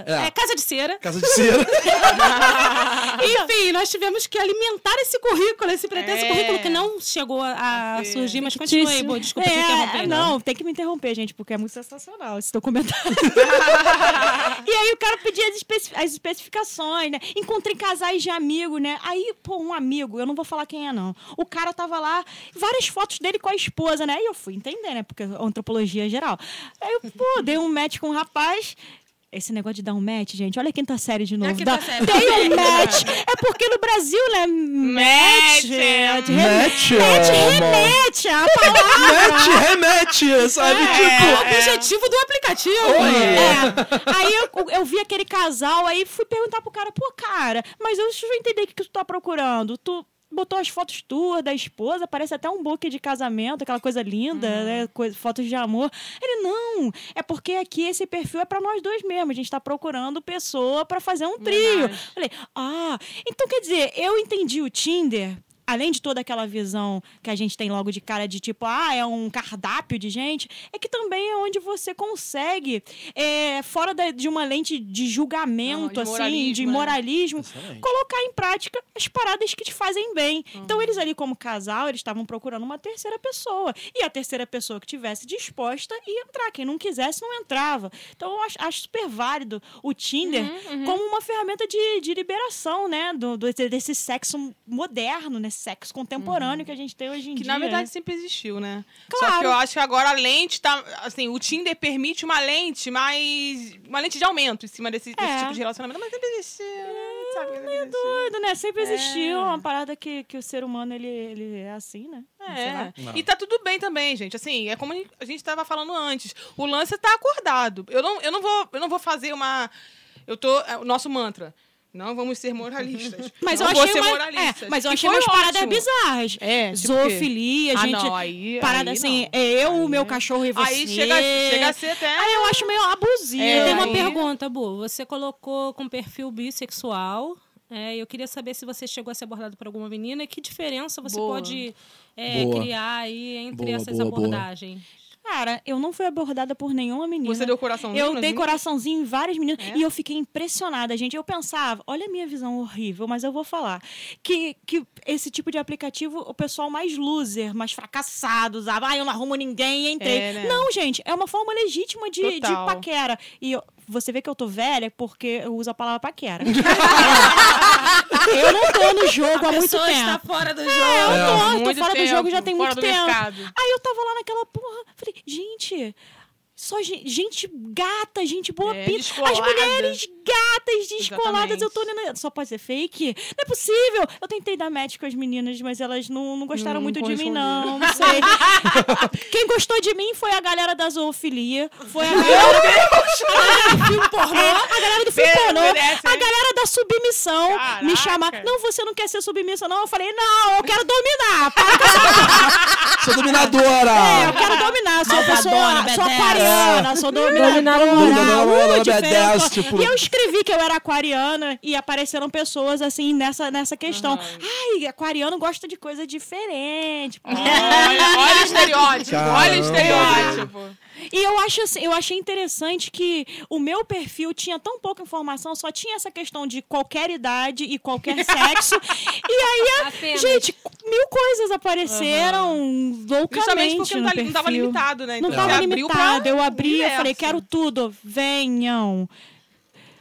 É. É, casa de cera. Casa de cera. Enfim, nós tivemos que alimentar esse currículo, esse pretenso É. currículo que não chegou a, a surgir, mas Fictício. continue, Desculpa te É, interromper. Não, tem que me interromper, gente, porque é muito sensacional esse documentário. e aí o cara pedia as, as especificações, né? Encontrei casais de amigo, né? Aí, pô, um amigo, eu não vou falar quem é, não. O cara tava lá, várias fotos dele com a esposa, né? Aí eu fui entender, né? Porque é antropologia geral. Aí eu, pô, dei um match com um rapaz. Esse negócio de dar um match, gente, olha a quinta série de novo. série. Tem um match. É porque no Brasil, né? Match. é, Match. Match, match remete a palavra. Mete, remete, sabe? É o Tipo... objetivo do aplicativo. É. Aí eu, eu vi aquele casal, aí fui perguntar pro cara, pô, cara, mas eu deixa eu entender o que, que tu tá procurando. Tu botou as fotos tuas da esposa, parece até um book de casamento, aquela coisa linda, né? Coisa, fotos de amor. Ele, não, é porque aqui esse perfil é pra nós dois mesmo. A gente tá procurando pessoa pra fazer um trio. Falei, ah, então quer dizer, eu entendi o Tinder além de toda aquela visão que a gente tem logo de cara de tipo, ah, é um cardápio de gente, é que também é onde você consegue, é, fora da- de uma lente de julgamento, Ah, de assim, de moralismo, né? colocar em prática as paradas que te fazem bem. Então, eles ali, como casal, eles estavam procurando uma terceira pessoa. E a terceira pessoa que tivesse disposta ia entrar. Quem não quisesse, não entrava. Então, eu acho, acho super válido o Tinder como uma ferramenta de, de liberação, né? Do, do- desse sexo moderno, né? Sexo contemporâneo que a gente tem hoje em Que dia. na verdade sempre existiu, né? Só Claro. que eu acho que agora a lente tá. Assim, o Tinder permite uma lente mais. Uma lente de aumento em cima desse, desse É. tipo de relacionamento. Mas sempre existiu, né? Sabe que sempre existiu. Doido, né? Sempre É. existiu uma parada que, que o ser humano, ele, ele é assim, né? É. E tá tudo bem também, gente. Assim, é como a gente estava falando antes. O lance tá acordado. Eu não, eu não, vou, eu não vou fazer uma. Eu tô. é o nosso mantra. Não vamos ser moralistas. Mas não eu vou achei ser uma, moralistas. é, mas eu achei umas paradas bizarras. É, tipo? Zoofilia, Ah, gente. não, aí- parada aí assim, não. é eu, o meu cachorro e você. Aí chega, chega a ser até. Aí eu acho meio abusivo. É, Tem uma aí- pergunta, Bu. Você colocou com perfil bissexual. É, eu queria saber se você chegou a ser abordado por alguma menina e que diferença você Boa. pode é, criar aí entre Boa, essas boa, boa. abordagens. Cara, eu não fui abordada por nenhuma menina. Você deu coraçãozinho? Eu dei meninas? coraçãozinho em várias meninas É? e eu fiquei impressionada, gente. Eu pensava, olha a minha visão horrível, mas eu vou falar. Que, que esse tipo de aplicativo, o pessoal mais loser, mais fracassado, usava, ah, eu não arrumo ninguém, entrei. É, né? Não, gente, é uma forma legítima de, de paquera. E eu- você vê que eu tô velha porque eu uso a palavra paquera. eu não tô no jogo há muito tempo. está fora do É, eu jogo. tô, eu tô muito fora do tempo, jogo já tem fora muito do tempo. mercado. Aí eu tava lá naquela porra, falei, gente, só ge- gente gata, gente boa É, pinta. As mulheres gatas, descoladas, Exatamente. eu tô olhando. Só pode ser fake? Não é possível. Eu tentei dar match com as meninas, mas elas não, não gostaram Não muito de mim, não. Não sei. Quem gostou de mim foi a galera da zoofilia. Foi a galera. do filme pornô. A galera do filme pornô. merece, A hein? galera da submissão me Caraca. chamar. Não, você não quer ser submissa, não. Eu falei, não, eu quero dominar. Para Sou dominadora! é, eu quero dominar. Sou Malvadona, pessoa, sou B10. aquariana, sou dominadora. Dominadora, uh, B10, diferente. tipo- E eu escrevi que eu era aquariana e apareceram pessoas assim nessa, nessa questão. Ai, aquariano gosta de coisa diferente. Olha, olha o estereótipo. Caramba. Olha o estereótipo. E eu acho assim, eu achei interessante que o meu perfil tinha tão pouca informação, só tinha essa questão de qualquer idade e qualquer sexo. e aí, Apenas. gente, mil coisas apareceram loucamente Justamente porque não, no tá, não tava limitado, né? Não Então, estava você abriu pra limitado. Eu abri e universo. falei, quero tudo, venham.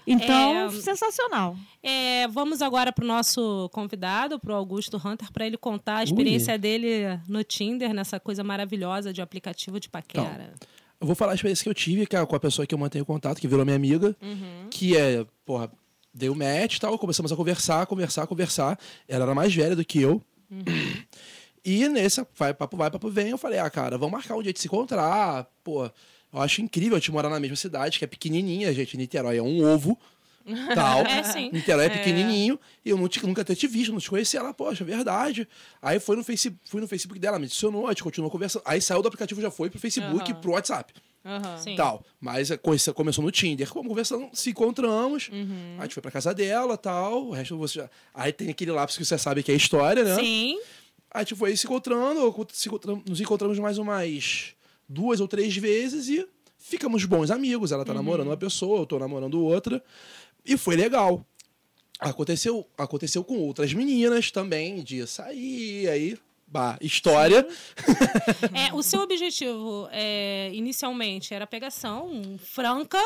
Então, É, sensacional. É, vamos agora para o nosso convidado, para o Augusto Hunter, para ele contar a experiência dele no Tinder, nessa coisa maravilhosa de aplicativo de paquera. Eu vou falar a experiência que eu tive cara, com a pessoa que eu mantenho contato, que virou minha amiga, Uhum. que é, porra, deu match e tal, começamos a conversar, conversar, conversar. Ela era mais velha do que eu. Uhum. E nesse, vai, papo vai, papo vem, eu falei, ah, cara, vamos marcar um dia de se encontrar. Pô, eu acho incrível a gente morar na mesma cidade, que é pequenininha, gente. Niterói é um ovo, tal. É, sim. Niterói é pequenininho. E eu te- nunca ter te visto, não te conhecia. Ela, poxa, verdade. Aí foi no Facebook, fui no Facebook dela, me adicionou, a gente continuou conversando. Aí saiu do aplicativo, já foi pro Facebook, Aham. pro WhatsApp. Sim. tal. Mas é, começou no Tinder. Como conversando, se encontramos. Uhum. A gente foi pra casa dela tal. O resto você já. Aí tem aquele lapso que você sabe que é história, né? Sim. Aí a gente foi se encontrando, se encontramos- nos encontramos mais umas duas ou três vezes e ficamos bons amigos. Ela tá namorando uma pessoa, eu tô namorando outra. E foi legal. Aconteceu, aconteceu com outras meninas também, de sair, aí. Bah, história. É, o seu objetivo, é, inicialmente, era pegação franca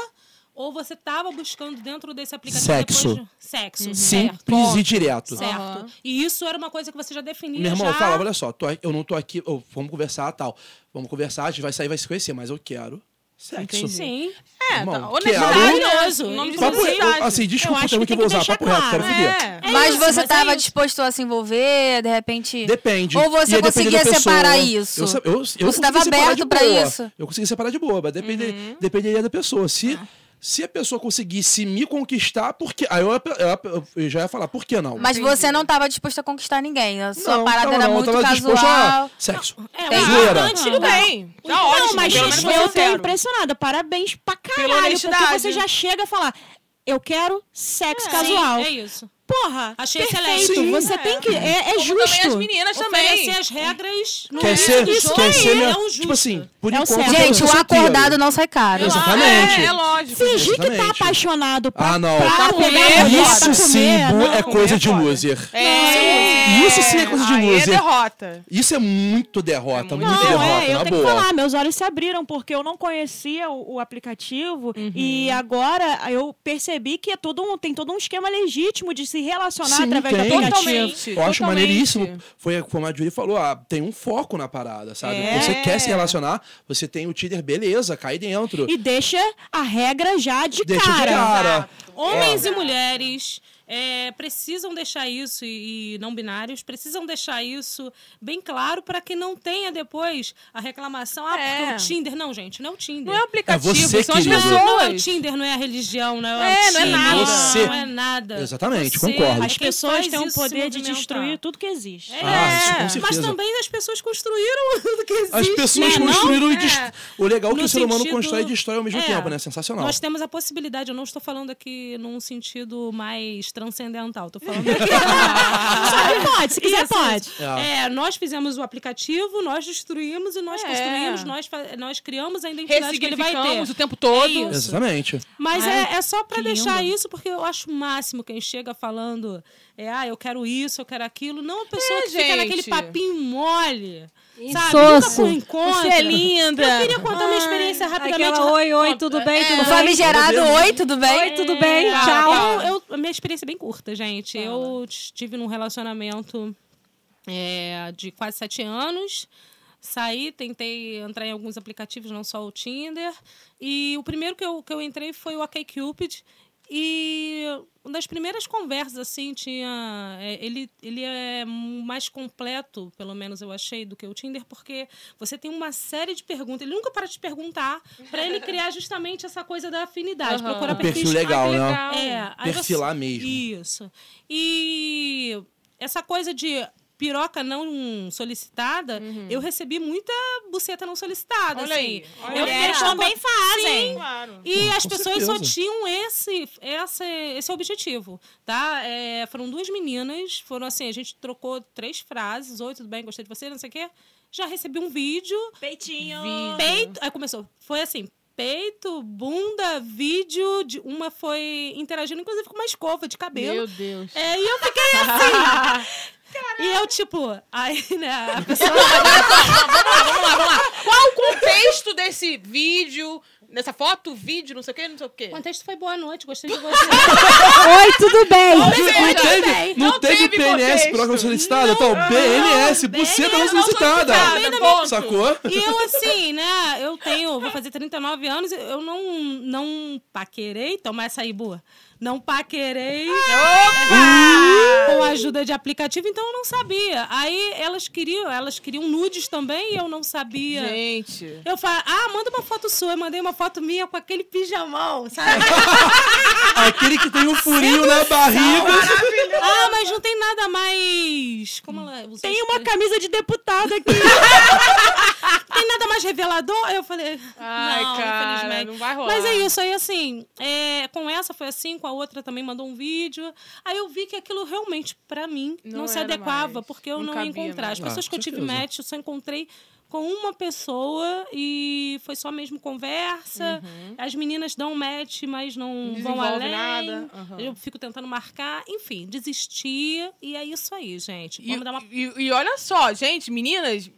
ou você estava buscando dentro desse aplicativo Sexo. depois... Sexo. certo. Simples e direto. Certo. Aham. E isso era uma coisa que você já definia Meu irmão, já... fala, olha só, eu não tô aqui, vamos conversar tal. Vamos conversar, a gente vai sair, vai se conhecer, mas eu quero sexo. Entendi. Sim. É, Irmão, tá, quero- honestidade, né? O nome de Papo, eu, assim, desculpa Eu o termo que que eu vou usar, papo reto, quero claro. É. É mas isso, você mas é estava isso. disposto a se envolver, de repente. Depende. Ou você conseguia separar isso? Eu, eu, eu Você tava aberto pra boa. isso? Eu consegui separar de boa, mas depende, Uhum. dependeria da pessoa. Se, se a pessoa conseguisse me conquistar, porque aí eu, eu- eu já ia falar, por que não? Mas você não estava disposto a conquistar ninguém. A sua Não, parada tava era não, eu muito tava disposto a casual. sexo. É, Tem o zoeira. Tudo bem. Tá ótimo. Não, mas eu foi tô impressionada. Parabéns pra caralho. Porque você já chega a falar. Eu quero sexo Sim, casual. é isso. Porra, Achei perfeito. excelente. Sim. Você tem que. É, é Como justo. também as meninas também. Oferecer as regras no Quer início ser, do jogo quer ser é meu, um Tipo justo. assim, por É enquanto. Gente, o acordado não sai caro. Exatamente. É, é lógico. Fingir que tá apaixonado pra, Ah, não. pra pegar comer, Isso sim, não. é coisa de loser. É. Isso sim é coisa de Aí loser. É derrota. Isso é muito derrota, É muito muito Não, derrota, é, eu na tenho que boa. falar, meus olhos se abriram, porque eu não conhecia o, o aplicativo e agora eu percebi que é todo um, tem todo um esquema legítimo de se relacionar Sim, através do tem. aplicativo. Totalmente. Eu acho totalmente. maneiríssimo. Foi como a Julie falou, ah, tem um foco na parada, sabe? É. Você quer se relacionar, você tem o Tinder, beleza, cai dentro. E deixa a regra já de Deixa de cara. cara. Homens e mulheres é, precisam deixar isso, e, e não binários, precisam deixar isso bem claro para que não tenha depois a reclamação. Ah, É. porque o Tinder. Não, gente, não é o Tinder. Não é o aplicativo, É você, são as pessoas. Não é o Tinder, não é a religião, não é, É, o não é nada. Você- Não é nada. Exatamente, Você concordo. é As pessoas têm o poder de destruir tudo que existe. É, Ah, isso com mas também as pessoas construíram tudo que existe. As pessoas né? construíram Não? e dest... É. O legal é que No o ser humano sentido- constrói e destrói ao mesmo É. tempo, né? Sensacional. Nós temos a possibilidade, eu não estou falando aqui num sentido mais transcendental, estou falando aqui. Só que pode, se quiser Isso, pode. isso. É, nós fizemos o aplicativo, nós destruímos e nós É. construímos, nós, nós criamos a identidade que ele vai ter. O tempo todo. É. Exatamente. Mas Ai, é, é só pra que deixar lindo. isso, porque eu acho o máximo quem chega falando, é, ah, eu quero isso, eu quero aquilo. Não a pessoa É, que fica gente. naquele papinho mole. Sabe? Um encontro. Você é linda. Eu queria contar minha experiência rapidamente. Aquela, oi, oi, tudo bem, tudo O bem? famigerado, oi, tudo bem? Oi, tudo bem? É, Tchau. Eu, eu- a minha experiência é bem curta, gente. Eu estive num relacionamento é, de quase sete anos. Saí, tentei entrar em alguns aplicativos, não só o Tinder. E o primeiro que eu, que eu entrei foi o OkCupid. E uma das primeiras conversas, assim, tinha. é, ele, ele é mais completo, pelo menos eu achei, do que o Tinder, porque você tem uma série de perguntas. Ele nunca para de te perguntar para ele criar justamente essa coisa da afinidade. Aham. Procurar O perfil legal, que né? legal. É, Perfilar você- mesmo. Isso. E essa coisa de piroca não solicitada, eu recebi muita buceta não solicitada. Olha assim. aí, olha Eu com- também fazem. Claro. e as pessoas só certeza. tinham esse, esse, esse objetivo, tá? É, foram duas meninas, foram assim, a gente trocou três frases, oi, tudo bem, gostei de você, não sei o quê. Já recebi um vídeo, Peitinho. peito, aí começou, foi assim, peito, bunda, vídeo, de, uma foi interagindo, inclusive com uma escova de cabelo. Meu Deus. É, e eu fiquei assim. e eu, tipo, aí, né, a pessoa. vamos lá, vamos lá, vamos lá. Qual o contexto desse vídeo, dessa foto, vídeo, não sei o quê, não sei o quê? O contexto foi boa noite, gostei de você. Oi, tudo bem? Não Veja, teve, não não teve teve PNS própria solicitada? Então, BNS, buceta não não solicitada. Sacou? E eu, assim, né, eu tenho, vou fazer 39 anos, eu não, não paquerei, toma essa aí, boa. Não paquerei com a ajuda de aplicativo, então eu não sabia. Aí elas queriam, elas queriam nudes também e eu não sabia. Gente. Eu falei, ah, manda uma foto sua. Eu mandei uma foto minha com aquele pijamão, sabe? Aquele que tem um furinho na barriga. ah, mas não tem nada mais. Como ela Tem uma camisa de deputada aqui. tem nada mais revelador? Eu falei, Ai, não, cara, infelizmente. não vai rolar. Mas é isso, aí assim, é, com essa foi assim, com a outra também mandou um vídeo. Aí eu vi que aquilo realmente, pra mim, não, Não se adequava, mais. porque eu Não não, ia encontrar. As mais. pessoas Ah, que eu tive match, eu só encontrei com uma pessoa e foi só mesmo conversa. As meninas dão match, mas não vão Uhum. Desenvolve além. nada. Aham. Eu fico tentando marcar. Enfim, desisti. E é isso aí, gente. E, Vamos dar uma e- e olha só, gente, meninas.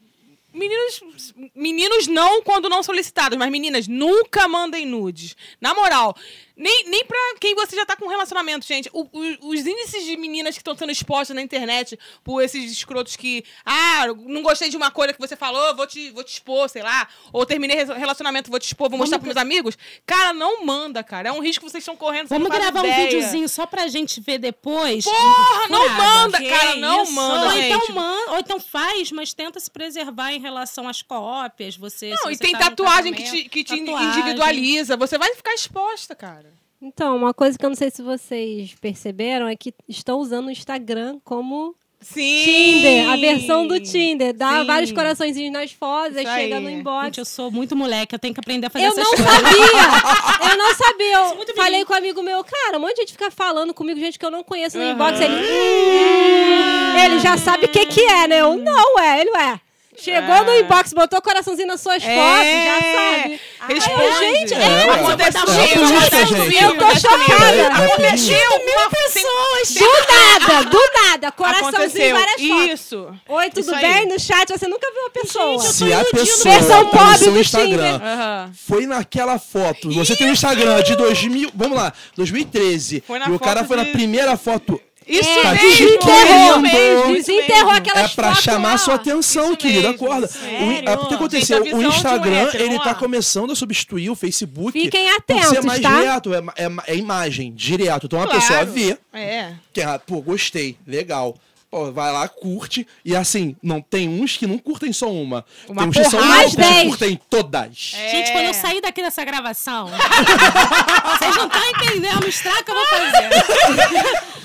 Meninos, meninos não quando não solicitados, mas meninas, nunca mandem nudes. Na moral, nem, nem pra quem você já tá com relacionamento, gente. O- o- os índices de meninas que estão sendo expostas na internet por esses escrotos que, ah, não gostei de uma coisa que você falou, vou te, vou te expor, sei lá. Ou terminei re- relacionamento, vou te expor, vou mostrar pros meus amigos. Cara, não manda, cara. É um risco que vocês estão correndo. Vamos gravar um ideia. videozinho só pra gente ver depois. Porra, não Furada. manda, Que cara, não isso? manda, ou, gente. então man, ou então faz, mas tenta se preservar em relação às cópias. Você, Não, e você tem tá tatuagem que te, que te individualiza. Você vai ficar exposta, cara. Então, uma coisa que eu não sei se vocês perceberam é que estão usando o Instagram como Sim! Tinder, a versão do Tinder. Dá Sim. vários coraçõezinhos nas fotos, aí chega no inbox. Gente, eu sou muito moleque, eu tenho que aprender a fazer Eu essas não coisas. sabia! Eu não sabia. Eu muito falei com um amigo meu, cara, um monte de gente fica falando comigo, gente que eu não conheço no inbox. Ele, "Hum, ele já sabe o que, que é, né? Eu, não, é, ele é. Chegou no inbox, botou coraçãozinho nas suas É. fotos, já sabe. Responde. gente, é. É aconteceu gente. Eu tô chocada. É Aconteceu uma pessoas. Do nada, do nada. Coraçãozinho várias fotos. Isso. Oi, tudo Isso bem? No chat você nunca viu uma pessoa. Se a pessoa Versão no pobre do Instagram. Aham. foi naquela foto, você tem um Instagram de 2000, vamos lá, 2013, Foi na e o cara foi na primeira foto, Isso Tá mesmo. querendo. mesmo, Desenterrou mesmo. aquelas é pra chamar lá. sua atenção, Isso querida, mesmo, acorda. sério? O, é porque aconteceu, o um Instagram, hétero, ele tá começando a substituir o Facebook Fiquem por ser atentos, mais tá? direto, é, é- é imagem, direto. Então a Claro. pessoa vê, É. que, ah, pô, gostei, legal. Pô, vai lá, curte. E assim, não tem uns que não curtem só uma. Uma tem uns que são Mais que curtem todas. Gente, É. quando eu sair daqui dessa gravação, vocês não estão entendendo o estrago que eu vou fazer.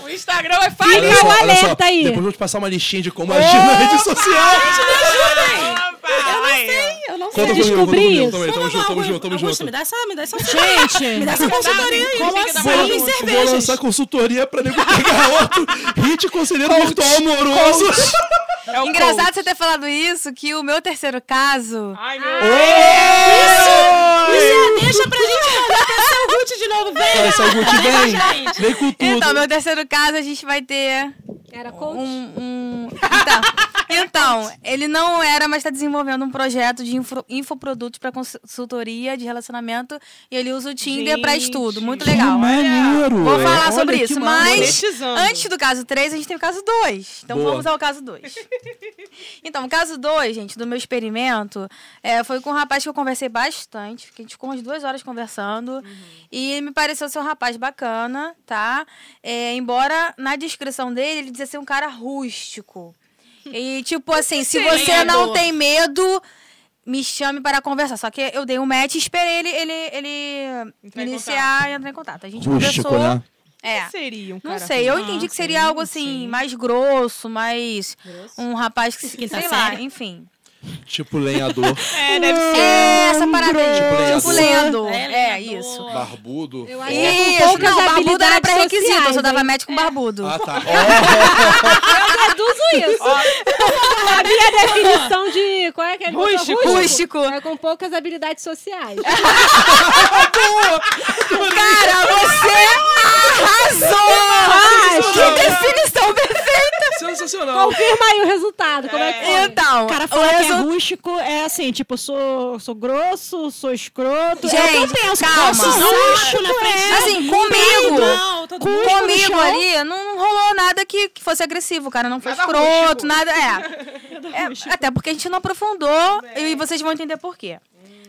O Instagram vai Fica falir. Olha só, olha só. aí. Depois eu vou te passar uma listinha de como agir na rede social. Eu não sei. Eu não sei. conta descobri isso. Tamo aí, tamo junto, tamo junto, tamo junto. Me dá essa, me dá essa, Gente, me dá essa consultoria aí. Como assim? assim? Vou- lançar consultoria pra nego pegar outro hit conselheiro virtual amoroso. É o Engraçado coach. você ter falado isso, que o meu terceiro caso. Ai, meu Isso, deixa pra gente ser o Ruth de novo. Vem. Sair Gucci, vem. Vem com tudo. Então, meu terceiro caso, a gente vai ter Era coach. um. um- Então, então, ele não era, mas está desenvolvendo um projeto de info, infoprodutos para consultoria de relacionamento e ele usa o Tinder para estudo. Muito Que legal. maneiro. Vou é. falar Olha sobre que isso, mas antes do caso 3, a gente tem o caso 2. Então Boa. vamos ao caso 2. então, o caso 2, gente, do meu experimento, é, foi com um rapaz que eu conversei bastante. Fiquei, a gente ficou umas duas horas conversando. E me pareceu ser um rapaz bacana, tá? É, embora na descrição dele ele dizia ser um cara rústico. E tipo assim, se você não tem medo, me chame para conversar. Só que eu dei um match e esperei ele, ele, ele Entrar iniciar e entrar em contato. A gente Rústico, conversou. né? É. que seria um Não cara sei, eu ruim? entendi que seria algo assim, mais grosso, mais. Um rapaz que. Quinta sei lá, série. enfim. Tipo lenhador, É, deve ser. É, essa parada aí. Tipo Tipo lenhador. lenhador. É, É, lenhador. isso. barbudo. Eu acho que é Isso, com poucas não, barbudo era pré-requisito. Eu só dava match com barbudo. Ah, tá. Eu deduzo isso. A minha definição de... Qual é que é? Rústico. Rústico. É com poucas habilidades sociais. Cara, você arrasou! Que definição perfeita! Sensacional. Confirma aí o resultado. Como é que foi? Então, O cara fala que é rústico, é assim, tipo, sou, sou grosso, sou escroto. Gente, é o que eu penso. calma. Na frente. é. Assim, comigo. Não, todo mundo. Cuspo no Comigo ali não não rolou nada que, que fosse agressivo. O cara não foi Nada escroto, rústico. nada. É. É, Até porque a gente não aprofundou e vocês vão entender por quê.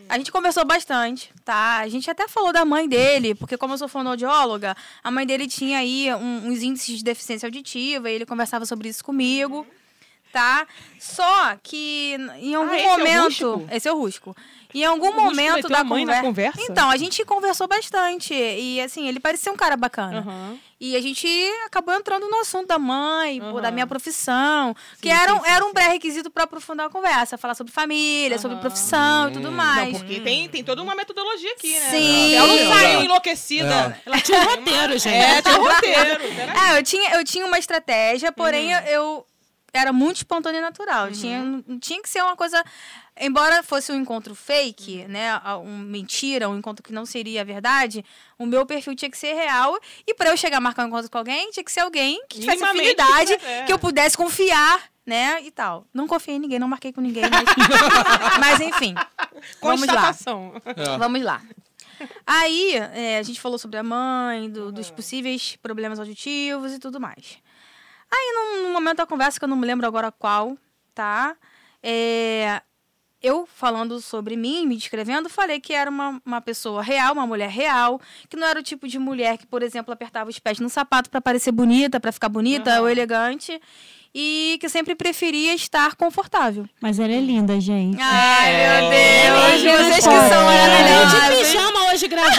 A gente conversou bastante, tá? A gente até falou da mãe dele, porque como eu sou fonoaudióloga, a mãe dele tinha aí uns índices de deficiência auditiva e ele conversava sobre isso comigo, tá? Só que em algum esse é o momento... rústico? esse é o rústico. Em algum momento da a mãe na conversa? Então, a gente conversou bastante e assim, ele parecia um cara bacana. Aham. E a gente acabou entrando no assunto da mãe, pô, da minha profissão, que Sim, era, um- sim, sim, era um pré-requisito para aprofundar a conversa, falar sobre família, sobre Aham. profissão e tudo mais. Não, porque tem, tem toda uma metodologia aqui, né? Sim. Ela não É. saiu enlouquecida. Ela tinha um roteiro, gente. É, tem um roteiro. É, eu tinha, eu tinha uma estratégia, porém Uhum. eu, eu era muito espontânea e natural. Tinha, não tinha que ser uma coisa. Embora fosse um encontro fake, Uhum. né? a- Um mentira, um encontro que não seria verdade, o meu perfil tinha que ser real. E pra eu chegar a marcar um encontro com alguém, tinha que ser alguém que tivesse afinidade, que- é. que eu pudesse confiar, né? E tal. Não confiei em ninguém, não marquei com ninguém, mas. mas enfim. Vamos lá. É. Vamos lá. Aí, é, a gente falou sobre a mãe, do- dos possíveis problemas auditivos e tudo mais. Aí, num, num momento da conversa, que eu não me lembro agora qual, tá? É, eu falando sobre mim, me descrevendo, falei que era uma, uma pessoa real, uma mulher real, que não era o tipo de mulher que, por exemplo, apertava os pés no sapato para parecer bonita, para ficar bonita Aham. ou elegante, e que sempre preferia estar confortável. Mas ela é linda, gente. Ai, meu É, Deus! Vocês que são é, Ela de maravilhosos! pijama hoje gravar.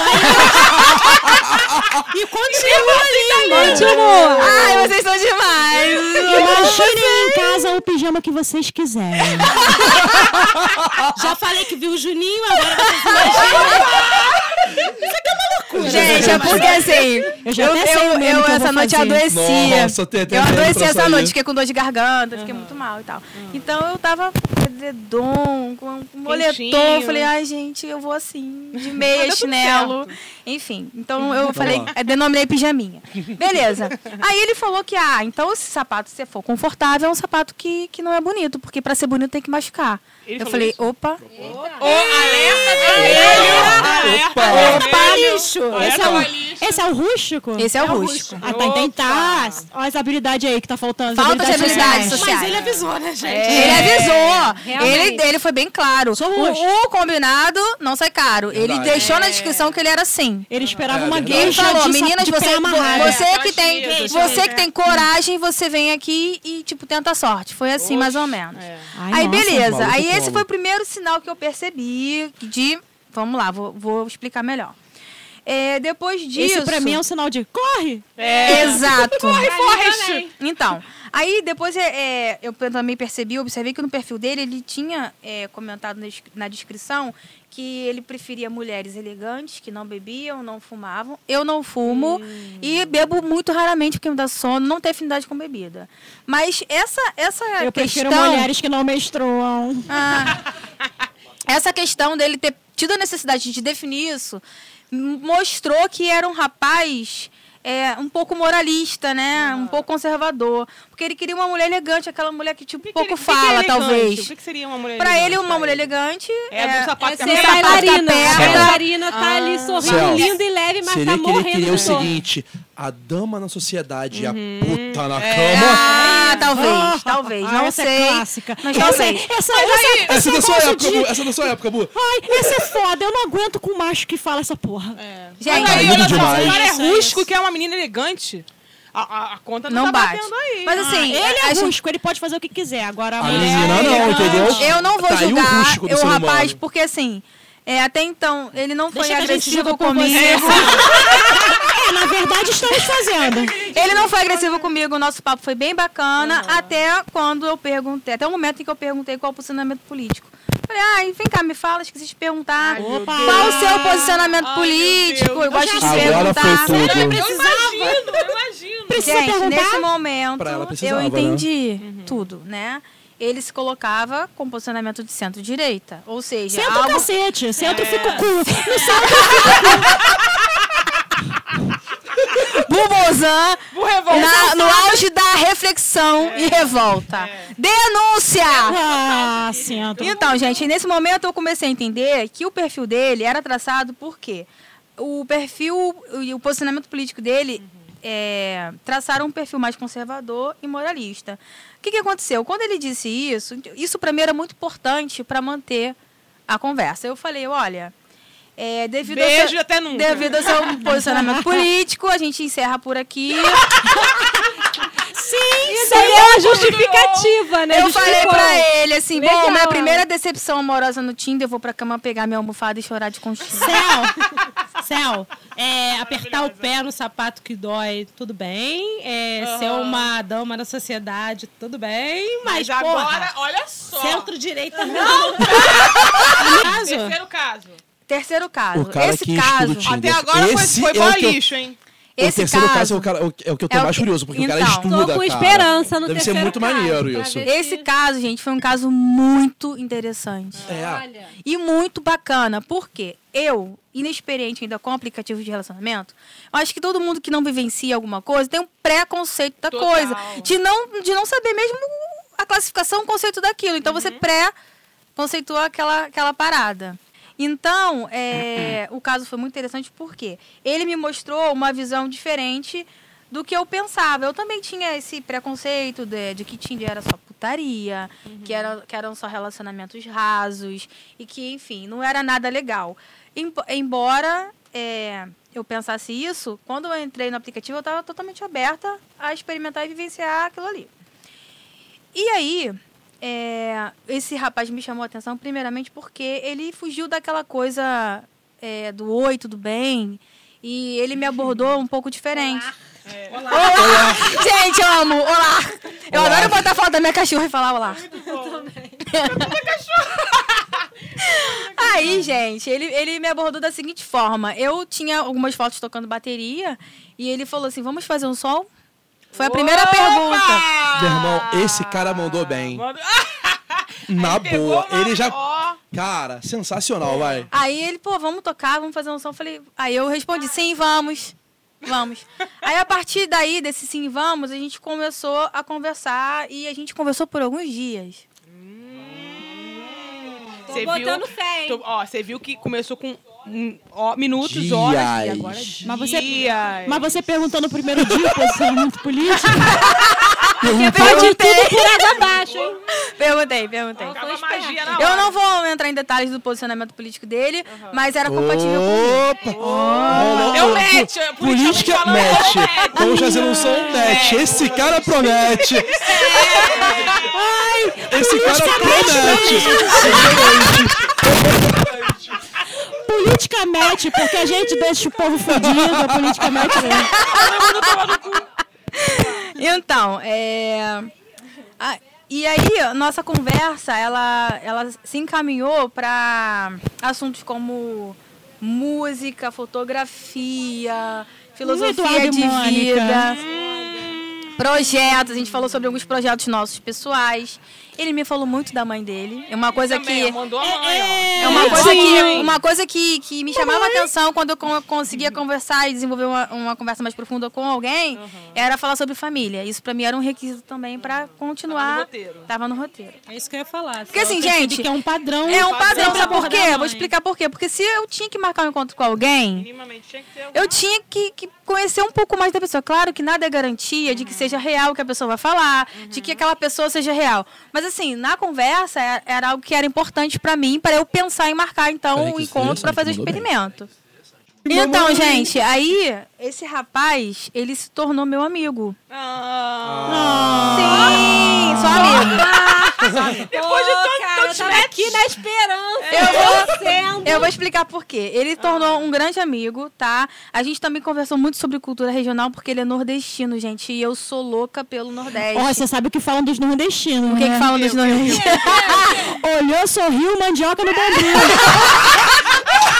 e continua linda. Continua. Ai, vocês são demais! Tirem em casa o pijama que vocês quiserem. Já falei que viu o Juninho, agora vocês imaginam. Gente, é porque assim, Eu já eu, eu, eu essa noite eu fazer. adoecia. Nossa, tem eu adoeci essa sair. noite, fiquei com dor de garganta, fiquei muito mal e tal. Então eu tava edredom, com um moletom. Falei, ai, gente, eu vou assim, de meia, chinelo. Enfim, então eu falei, eh, denominei pijaminha. Beleza. Aí ele falou que, ah, então esse sapato, se for confortável, é um sapato que, que não é bonito, porque pra ser bonito tem que machucar. Ele eu falei, isso? opa, Ô, alerta vermelho! Opa! Opa, lixo! Esse é, o, esse é o rústico? esse é o rústico. Ah, tá, então tá. Olha as habilidades aí que tá faltando. as Falta de habilidades sociais. Mas ele avisou, né, gente? Ele avisou. Ele, ele foi bem claro. Sou O, combinado não sai caro. Ele Verdade. deixou na descrição que ele era assim. Ele esperava É uma verdade. Ele falou, meninas, de você, você que tem, você que é. tem coragem, você vem aqui e tipo tenta a sorte. Foi assim mais ou menos. É. Ai, Aí nossa. beleza. Aí esse foi o primeiro sinal que eu percebi de, vamos lá, vou, vou explicar melhor. É, depois disso. Esse pra mim é um sinal de corre. Exato. Corre, Forrest! Então, aí depois é, é, eu também percebi, observei que no perfil dele ele tinha é, comentado na, descri- na descrição que ele preferia mulheres elegantes, que não bebiam, não fumavam. Eu não fumo e bebo muito raramente porque me dá sono, não tenho afinidade com bebida. Mas essa, essa Eu questão... prefiro mulheres que não menstruam. Ah, essa questão dele ter tido a necessidade de definir isso mostrou que era um rapaz é, um pouco moralista, né? Um pouco conservador. Porque ele queria uma mulher elegante, aquela mulher que tipo O que pouco que ele- o que que é fala, talvez. O que que seria uma mulher Pra elegante ele, uma pra mulher ele? elegante É do sapato É ser a sapato bailarina. A bailarina tá ali sorrindo, Celso. linda e leve, mas Seria tá que ele morrendo queria o seguinte: a dama na sociedade e a Uhum. puta na É. cama. Ah, talvez, Ah, talvez. ah, não essa sei. É clássica. Mas essa, talvez. essa, essa, Essa é da sua época, de- Bu. Essa é da sua época, Bu. Ai, essa é foda. Eu não aguento com macho que fala essa porra. Gente, Mas aí, Lindo olha só, o cara é é isso. que é uma menina elegante, a, a, a conta não, não tá bate. batendo aí. Mas assim, Ele a é gente- rústico, ele pode fazer o que quiser. Agora a A mulher é não, elegante. entendeu? Eu não vou Tá o julgar o ser rapaz, humano. porque assim, é, até então, ele não foi Deixa gente agressivo comigo. É, na verdade, estamos fazendo. Ele não foi agressivo comigo, o nosso papo foi bem bacana, até quando eu perguntei, até o momento em que eu perguntei qual o posicionamento político. Falei, ai, vem cá, me fala, esqueci de perguntar. Ai. Qual o seu posicionamento Ai, político? Eu gosto de Agora perguntar. foi tudo. Eu imagino, eu imagino. Precisa Gente, perguntar? nesse momento eu né? entendi tudo, né? Ele se colocava com posicionamento de centro-direita. Ou seja, Senta o algo cacete. Senta e fica o cu. Bubozan Vou revoltar. na- no auge reflexão e revolta. Denúncia! Ah, senta. Então, gente, nesse momento eu comecei a entender que o perfil dele era traçado por quê? O perfil e o posicionamento político dele é, traçaram um perfil mais conservador e moralista. O que, que aconteceu? Quando ele disse isso, isso para mim era muito importante para manter a conversa. Eu falei, olha, é, devido, ao Beijo seu, e até nunca. devido ao seu posicionamento político, a gente encerra por aqui. Isso aí é uma justificativa, né? Eu falei pra ele assim, Legal, bom, minha primeira decepção amorosa no Tinder, eu vou pra cama pegar minha almofada e chorar de conchinha. Céu, Céu, é, apertar o pé no sapato que dói, tudo bem. É, Ser uma dama na sociedade, tudo bem. Mas, Mas agora, porra, olha só. centro-direita não. Caso, Terceiro caso. Terceiro caso. Esse caso. Até agora foi, Esse foi é que eu- lixo, hein? O Esse terceiro caso, caso é, o cara, é o que- é o eu tô é o mais que- curioso, porque o cara Então, estuda, tô com cara. esperança no Deve ser muito caso, maneiro pra isso. Esse caso, gente, foi um caso muito interessante. É. E muito bacana. Por quê? Eu, inexperiente ainda com aplicativos de relacionamento, eu acho que todo mundo que não vivencia alguma coisa tem um preconceito da Total. coisa. De não, de não saber mesmo a classificação, o conceito daquilo. Então você pré-conceitua aquela, aquela parada. Então, é, o caso foi muito interessante porque ele me mostrou uma visão diferente do que eu pensava. Eu também tinha esse preconceito de, de que Tinder era só putaria, que, era, que eram só relacionamentos rasos e que, enfim, não era nada legal. Em- Embora é, eu pensasse isso, quando eu entrei no aplicativo, eu estava totalmente aberta a experimentar e vivenciar aquilo ali. E aí, é, esse rapaz me chamou a atenção primeiramente porque ele fugiu daquela coisa é, do oi, tudo bem? E ele me abordou um pouco diferente. Olá! Gente, eu amo! Olá! Eu adoro botar foto da minha cachorra e falar olá. Aí, gente, ele, ele me abordou da seguinte forma. Eu tinha algumas fotos tocando bateria e ele falou assim: vamos fazer um som? Foi a primeira pergunta. Meu irmão, esse cara mandou bem. Manda- Na boa. uma- Ele já. Ó, Cara, sensacional, vai. Aí ele, pô, vamos tocar, vamos fazer um som. Eu Falei, aí eu respondi, sim, vamos. Vamos. Aí a partir daí, desse sim, vamos, a gente começou a conversar e a gente conversou por alguns dias. Você botando viu, fé, hein? Tô- ó, você viu que começou com hum, minutos, Dias. horas e agora dias. Mas você, mas você perguntou no primeiro dia o posicionamento político? Pode tudo por água abaixo, hein? Perguntei, perguntei. Eu não vou entrar em detalhes do posicionamento político dele, mas era compatível comigo. Opa! Eu match, é, Política falando, match. Vamos fazer um som match. Esse cara promete. Esse cara promete. Politicamente, porque a gente deixa o povo fudido, a politicamente. Então, é... a- E aí, nossa conversa, ela, ela se encaminhou para assuntos como música, fotografia, filosofia de vida, projetos. A gente falou sobre alguns projetos nossos pessoais. Ele me falou muito da mãe dele. É uma coisa Também, que... mandou a mãe, ó. É uma coisa, Sim. que, uma coisa que, que me chamava a atenção quando eu con- conseguia conversar e desenvolver uma, uma conversa mais profunda com alguém, era falar sobre família. Isso pra mim era um requisito também pra continuar. Tava no roteiro. Tava no roteiro. É isso que eu ia falar. Porque assim, gente, que é um padrão. É um padrão, sabe por quê? Vou explicar por quê. Porque se eu tinha que marcar um encontro com alguém, Minimamente tinha que ter algum- eu tinha que, que conhecer um pouco mais da pessoa. Claro que nada é garantia de que seja real o que a pessoa vai falar, de que aquela pessoa seja real. Mas assim, na conversa é- era algo que era importante pra mim, para eu pensar em marcar então Peraí, um que encontro pra interessante, fazer o experimento. Então, gente, aí esse rapaz, ele se tornou meu amigo. Ah. Sim, só amigo. Depois de tanto, cara, eu tava match. aqui na esperança. Eu vou-. Eu vou explicar por quê. Ele tornou um grande amigo, tá? A gente também conversou muito sobre cultura regional, porque ele é nordestino, gente. E eu sou louca pelo Nordeste. Ó, você sabe o que falam dos nordestinos, o que, né? que falam dos nordestinos? Olhou, sorriu, mandioca no bombril.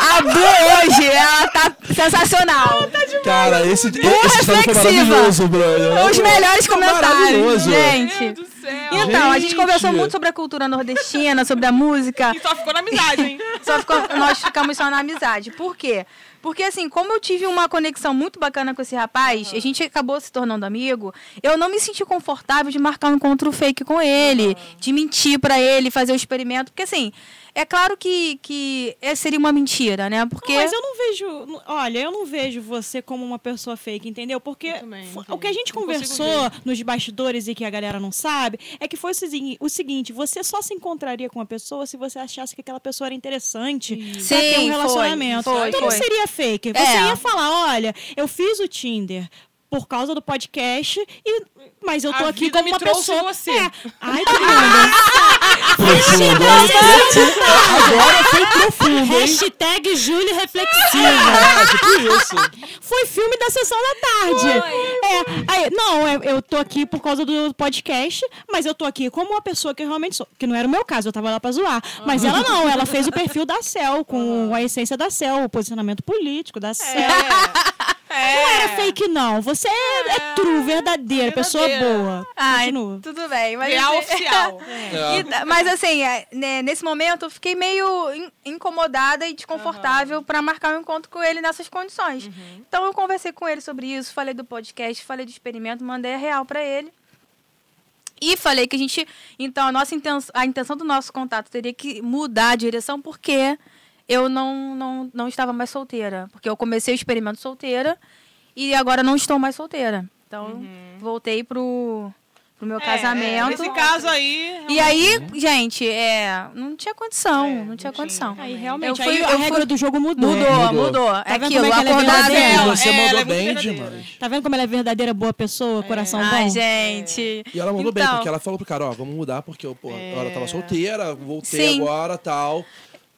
A Bu hoje, ela tá sensacional. Cara, esse, esse foi reflexiva. maravilhoso, brother. Os melhores comentários, gente. Meu Deus do céu. Então, a gente conversou muito sobre a cultura nordestina, sobre a música. E só ficou na amizade, hein? Só ficou- nós ficamos só na amizade. Por quê? Porque, assim, como eu tive uma conexão muito bacana com esse rapaz, a gente acabou se tornando amigo, eu não me senti confortável de marcar um encontro fake com ele, de mentir pra ele, fazer o experimento. Porque, assim, é claro que, que é- seria uma mentira, né? Porque. Mas eu não vejo. Olha, eu não vejo você como uma pessoa fake, entendeu? Porque também, não o que a gente Não conversou nos bastidores e que a galera não sabe é que foi o segui- o seguinte: você só se encontraria com uma pessoa se você achasse que aquela pessoa era interessante pra Sim, ter um foi, relacionamento. foi, então não foi. seria fake. Você É. ia falar: olha, eu fiz o Tinder. Por causa do podcast, e, mas eu tô A aqui como me uma pessoa. você. É. Ai, que linda. Agora foi profundo, hein? Hashtag Júlia Reflexiva. É, tipo isso. Foi filme da sessão da tarde. É, aí, não, eu, eu tô aqui por causa do podcast, mas eu tô aqui como uma pessoa que eu realmente sou. Que não era o meu caso, eu tava lá pra zoar. Mas ela não, ela fez o perfil da Cel, com a essência da Cel, o posicionamento político da Cel. É. Não era fake, não. Você é, é true, verdadeira, pessoa boa. Ai, Continua. tudo bem. Mas, Real assim- oficial. E tá- mas assim, é, né, nesse momento eu fiquei meio in- incomodada e desconfortável pra marcar um encontro com ele nessas condições. Então eu conversei com ele sobre isso, falei do podcast, falei do experimento, mandei a real pra ele. E falei que a gente, então a nossa intenção, a intenção do nosso contato teria que mudar a direção porque eu não, não, não estava mais solteira, porque eu comecei o experimento solteira e agora não estou mais solteira. Então voltei pro pro meu É, casamento. Nesse caso aí. E aí, gente, é, não tinha condição, não tinha condição. Aí realmente, Eu fui- aí a eu regra fui- do jogo mudou. Mudou, Mudou. mudou. Tá É vendo aquilo, como é ela é cedo. Você É, ela é mandou bem demais. Tá vendo como ela é verdadeira, boa pessoa, coração Ai, bom? gente. E ela mandou bem, Então, porque ela falou pro cara, ó, vamos mudar, porque eu, pô, É. eu tava solteira, voltei Sim. agora tal.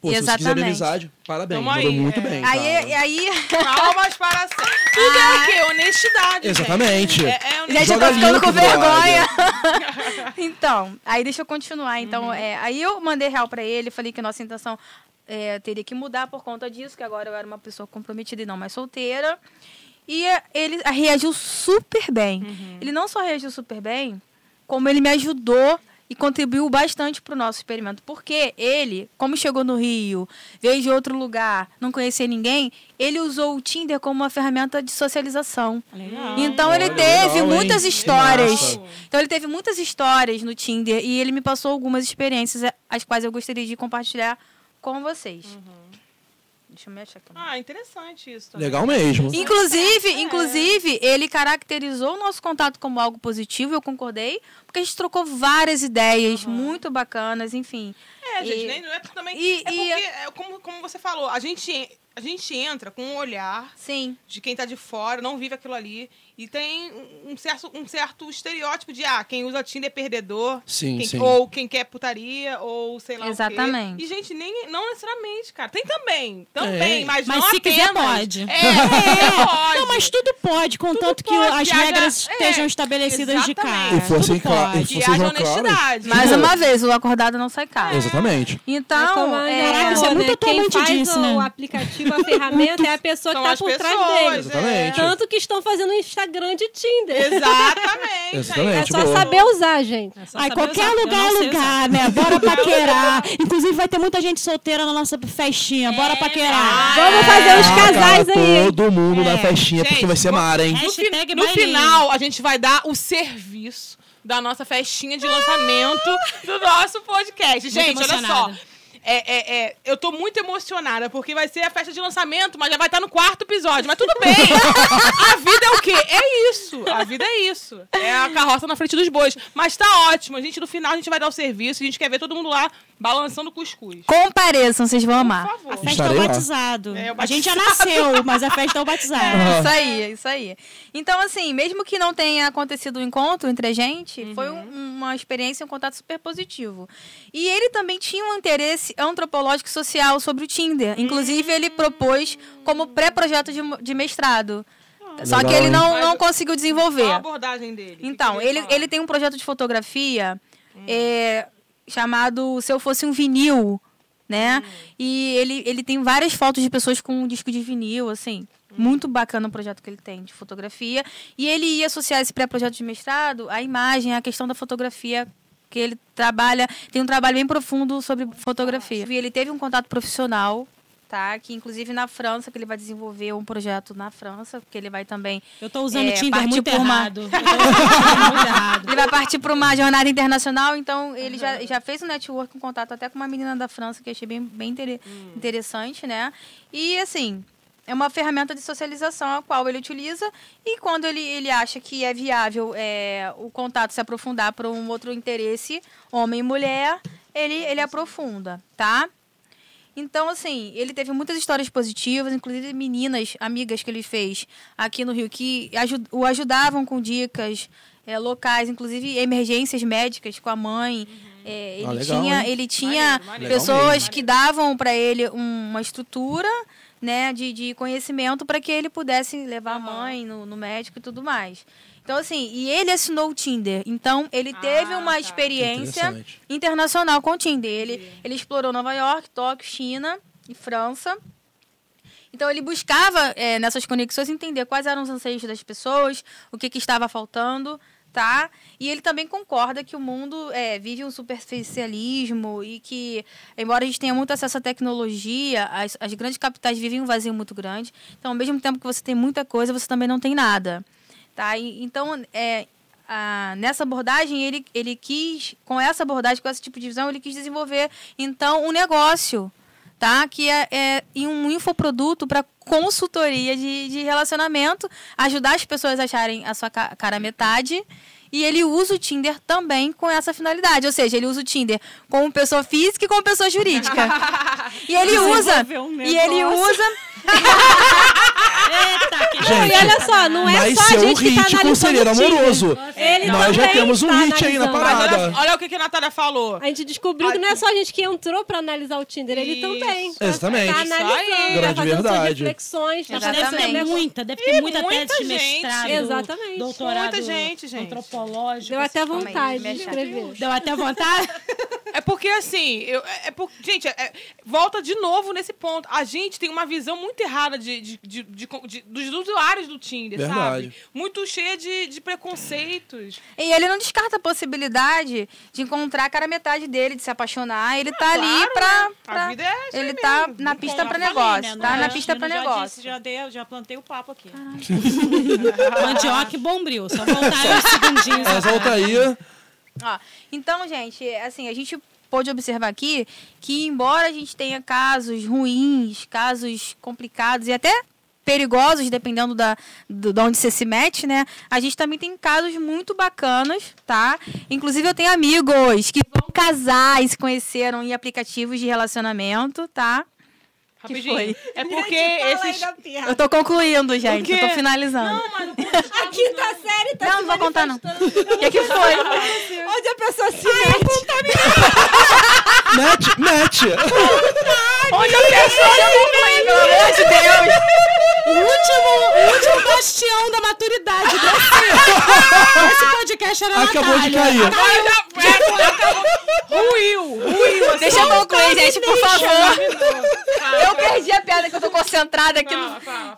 Pô, se você quiser minha Exatamente. amizade, parabéns. Tamo Mandou aí, muito é. bem. Aí, aí Palmas para sempre. Tudo é o quê? Honestidade. Exatamente. Gente. É, é Gente, eu tô ficando com vergonha. então, aí deixa eu continuar. Uhum. Então, é, aí eu mandei real pra ele, falei que nossa intenção é, teria que mudar por conta disso, que agora eu era uma pessoa comprometida e não mais solteira. E ele reagiu super bem. Uhum. Ele não só reagiu super bem, como ele me ajudou e contribuiu bastante para o nosso experimento. Porque ele, como chegou no Rio, veio de outro lugar, não conhecia ninguém, ele usou o Tinder como uma ferramenta de socialização. Legal. Então ele Olha, teve legal, hein? muitas Que histórias. Então ele teve muitas histórias no Tinder e ele me passou algumas experiências eh, as quais eu gostaria de compartilhar com vocês. Deixa eu me achar aqui. Ah, interessante isso também. Legal mesmo. Inclusive, inclusive, ele caracterizou o nosso contato como algo positivo, eu concordei, porque a gente trocou várias ideias muito bacanas, enfim. É, gente, E- nem, não é também. e- é e- porque, é como, como você falou, a gente, en- a gente entra com um olhar Sim. de quem tá de fora, não vive aquilo ali. E tem um- certo, um certo estereótipo de, ah, quem usa Tinder é perdedor. Sim, quem- sim. Ou quem quer putaria, ou sei lá Exatamente. o quê. E, gente, nem, não necessariamente, cara. Tem também. Também, É. mas, Mas não se quiser, apenas. pode. É, é, pode. Não, mas tudo pode, contanto que pode, as regras é, estejam estabelecidas de exatamente. cara. E fossem Tudo cla- pode. e haja honestidade. Mais uma vez, o acordado não sai caro. Exatamente. É Então, a é, Andrea isso é muito né? Quem atualmente faz disso, o né? aplicativo, a ferramenta, é a pessoa que tá as por trás dele. Exatamente. Tanto que estão fazendo Instagram de Tinder. Exatamente. Exatamente. É só boa. saber usar, gente. É só Ai, saber qualquer usar. Lugar é lugar, né? Bora paquerar. Inclusive, vai ter muita gente solteira na nossa festinha. Bora paquerar. Vamos fazer os Ah, casais cara, aí. Todo mundo na festinha, Gente, porque vai ser mara, hein? No, no final, a gente vai dar o serviço da nossa festinha de lançamento do nosso podcast. Gente, olha só. É, é, é, eu tô muito emocionada, porque vai ser a festa de lançamento, mas já vai estar no quarto episódio. Mas tudo bem. a vida é o quê? É isso. A vida é isso. É a carroça na frente dos bois. Mas tá ótimo. A gente, no final, a gente vai dar o serviço. A gente quer ver todo mundo lá balançando o cuscuz. compareçam, vocês vão Por amar. favor. A festa é o batizado. É, o A gente já nasceu, mas a festa é o batizado. Isso aí, é isso aí. Então, assim, mesmo que não tenha acontecido o encontro entre a gente, foi um- uma experiência, um contato super positivo. E ele também tinha um interesse antropológico e social sobre o Tinder. Inclusive, ele propôs como pré-projeto de, de mestrado. Só Legal, que ele não, não conseguiu Qual a desenvolver. abordagem dele? Então, que ele, fala? ele tem um projeto de fotografia é, chamado Se Eu Fosse um Vinil, né? E ele, ele tem várias fotos de pessoas com um disco de vinil, assim. Muito bacana o projeto que ele tem de fotografia. E ele ia associar esse pré-projeto de mestrado à imagem, à questão da fotografia que ele trabalha, tem um trabalho bem profundo sobre fotografia. E ele teve um contato profissional, tá? Que inclusive na França, que ele vai desenvolver um projeto na França, porque ele vai também Eu tô usando o É, Tinder muito uma- errado. Muito errado. Ele vai partir para uma jornada internacional, então ele já, já fez um network, um contato até com uma menina da França, que achei bem, bem intere- interessante, né? E, assim, é uma ferramenta de socialização a qual ele utiliza e quando ele, ele acha que é viável é, o contato se aprofundar para um outro interesse, homem e mulher, ele, ele aprofunda, tá? Então, assim, ele teve muitas histórias positivas, inclusive meninas, amigas que ele fez aqui no Rio, que o ajudavam com dicas é, locais, inclusive emergências médicas com a mãe. É, ele, Ah, legal, tinha, hein? ele tinha Maneiro, maneiro. pessoas que davam para ele um- uma estrutura né, de, de conhecimento para que ele pudesse levar a mãe no, no médico e tudo mais. Então, assim, e ele assinou o Tinder. Então, ele teve Ah, uma tá. experiência internacional com o Tinder. Ele, ele explorou Nova York, Tóquio, China e França. Então ele buscava é, nessas conexões entender quais eram os anseios das pessoas, o que, que estava faltando, tá? E ele também concorda que o mundo é, vive um superficialismo e que, embora a gente tenha muito acesso à tecnologia, as, as grandes capitais vivem um vazio muito grande. Então, ao mesmo tempo que você tem muita coisa, você também não tem nada, tá? E, então, é, a- nessa abordagem, ele, ele quis, com essa abordagem, com esse tipo de visão, ele quis desenvolver, então, um negócio, tá? Que é, é um infoproduto para consultoria de, de relacionamento, ajudar as pessoas a acharem a sua ca- cara metade. E ele usa o Tinder também com essa finalidade. Ou seja, ele usa o Tinder como pessoa física e como pessoa jurídica. e ele usa. Um E ele usa. Eita, que Não, e olha só, não é Mas só a um gente que tá com analisando ser o Tinder. amoroso. É, ele Nós já temos um está hit aí na parada. olha, olha o que, que a Natália falou. A gente descobriu que não é só a gente que entrou pra analisar o Tinder, ele Isso. também. Exatamente. Tá analisando, tá fazendo suas verdade. reflexões. Tá Deve ter muita, deve ter E muita, muita tese de gente. mestrado, Exatamente. doutorado Muita gente, gente. antropológico. Deu até vontade de escrever. Deu até vontade? É porque assim, eu, é, é por- gente, é- é- volta de novo nesse ponto. A gente tem uma visão muito errada de, de- de- de- de- dos usuários do Tinder, Verdade. sabe? Muito cheia de, de preconceitos. E ele não descarta a possibilidade de encontrar a cara metade dele, de se apaixonar. Ele tá ali pra. né? Pra- é ele aí tá mesmo. na Não pista conta. pra falei, negócio. né? Tá na pista pra já negócio. disse, já, dei, já plantei o papo aqui. Mandioca e bombril. Só voltar uns segundinhos. Mas volta aí. Ó, então, gente, assim, a gente pôde observar aqui que, embora a gente tenha casos ruins, casos complicados e até perigosos, dependendo da, do, de onde você se mete, né? A gente também tem casos muito bacanas, tá? Inclusive, eu tenho amigos que vão casar e se conheceram em aplicativos de relacionamento, tá? Rapidinho. foi? É porque esses. Eu tô concluindo, gente. Eu tô finalizando. Não, mas A quinta série tá Não, se não vou contar, não. O que, que foi? Onde a pessoa se mete. Mete, mete. Onde eu pessoa já concluí, pelo amor de Deus! O último, o último bastião da maturidade desse, desse podcast era Acabou de Natália. cair. Agora já. É, acabou. Ruiu, ruiu. assim. Deixa eu concluir, gente, por favor. Eu perdi a piada que eu tô concentrada aqui.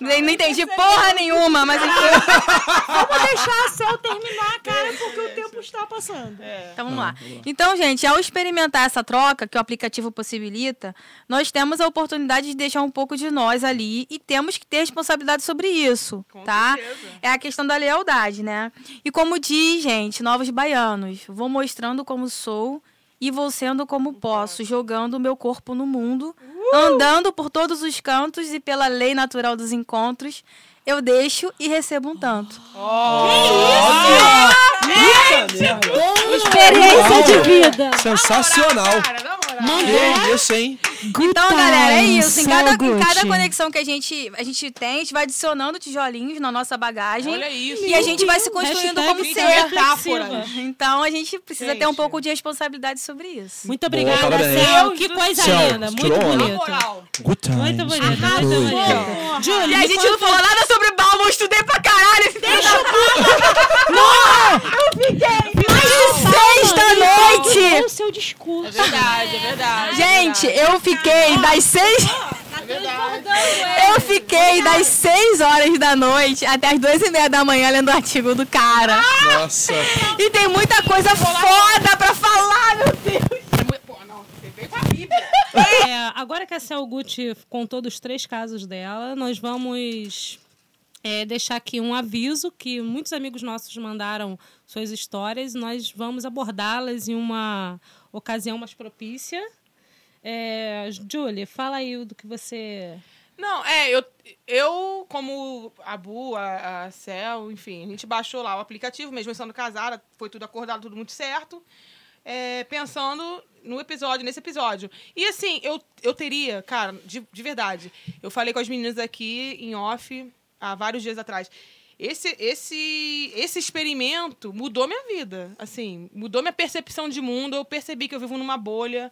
Nem- Não entendi porra nenhuma, mas enfim. Vou deixar a Cel terminar, cara, porque o tempo está passando. Então vamos lá. Então, gente, ao experimentar essa troca que o aplicativo possibilita, nós temos a oportunidade de deixar um pouco de nós ali e temos que ter responsabilidade sobre isso, Com tá? certeza. É a questão da lealdade, né? E como diz, gente, novos baianos, vou mostrando como sou e vou sendo como posso, jogando o meu corpo no mundo, andando por todos os cantos e pela lei natural dos encontros, eu deixo e recebo um tanto. Experiência de vida. Sensacional. Cara, Que isso, hein? Então, galera, é isso. Em so cada, em good. cada conexão que a gente, a gente tem, a gente vai adicionando tijolinhos na nossa bagagem. Olha isso. E a gente vai se construindo Hashtag como gente ser. metáforas. Então a gente precisa ter um Gente. pouco de responsabilidade sobre isso. Muito obrigada, parabéns. Cel. Que coisa Cel, linda. Muito bonito. moral. Good times. Muito bonito, Good. Júlia, E a gente não falou nada sobre Balmo, eu estudei pra caralho. esse Deixa eu Não! Eu fiquei de seis da noite! o seu discurso. É verdade, é verdade. Gente, eu fiquei das seis. é verdade. Eu fiquei das 6 horas da noite até as duas e meia da manhã lendo o artigo do cara. Nossa. E tem muita coisa foda pra falar, meu Deus. Pô, não, você veio com a Bíblia. É, agora que a Cel Gucci contou dos três casos dela, nós vamos é, deixar aqui um aviso que muitos amigos nossos mandaram suas histórias. Nós vamos abordá-las em uma ocasião mais propícia. É, Julie, fala aí do que você. Não, é, eu, eu como a Bu, a, a Cel, enfim, a gente baixou lá o aplicativo, mesmo estando casada, foi tudo acordado, tudo muito certo. é, pensando no episódio, nesse episódio. E assim, eu, eu teria, cara, de, de verdade, eu falei com as meninas aqui em off há vários dias atrás. Esse, esse, esse experimento mudou minha vida. Assim, mudou minha percepção de mundo. Eu percebi que eu vivo numa bolha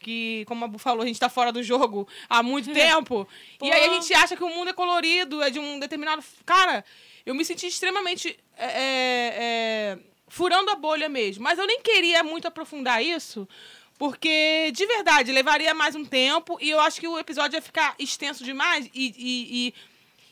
que, como a Bu falou, a gente tá fora do jogo há muito tempo. E aí a gente acha que o mundo é colorido, é de um determinado. Cara, eu me senti extremamente. é, é, é, furando a bolha mesmo. Mas eu nem queria muito aprofundar isso. Porque, de verdade, levaria mais um tempo e eu acho que o episódio ia ficar extenso demais e, e, e,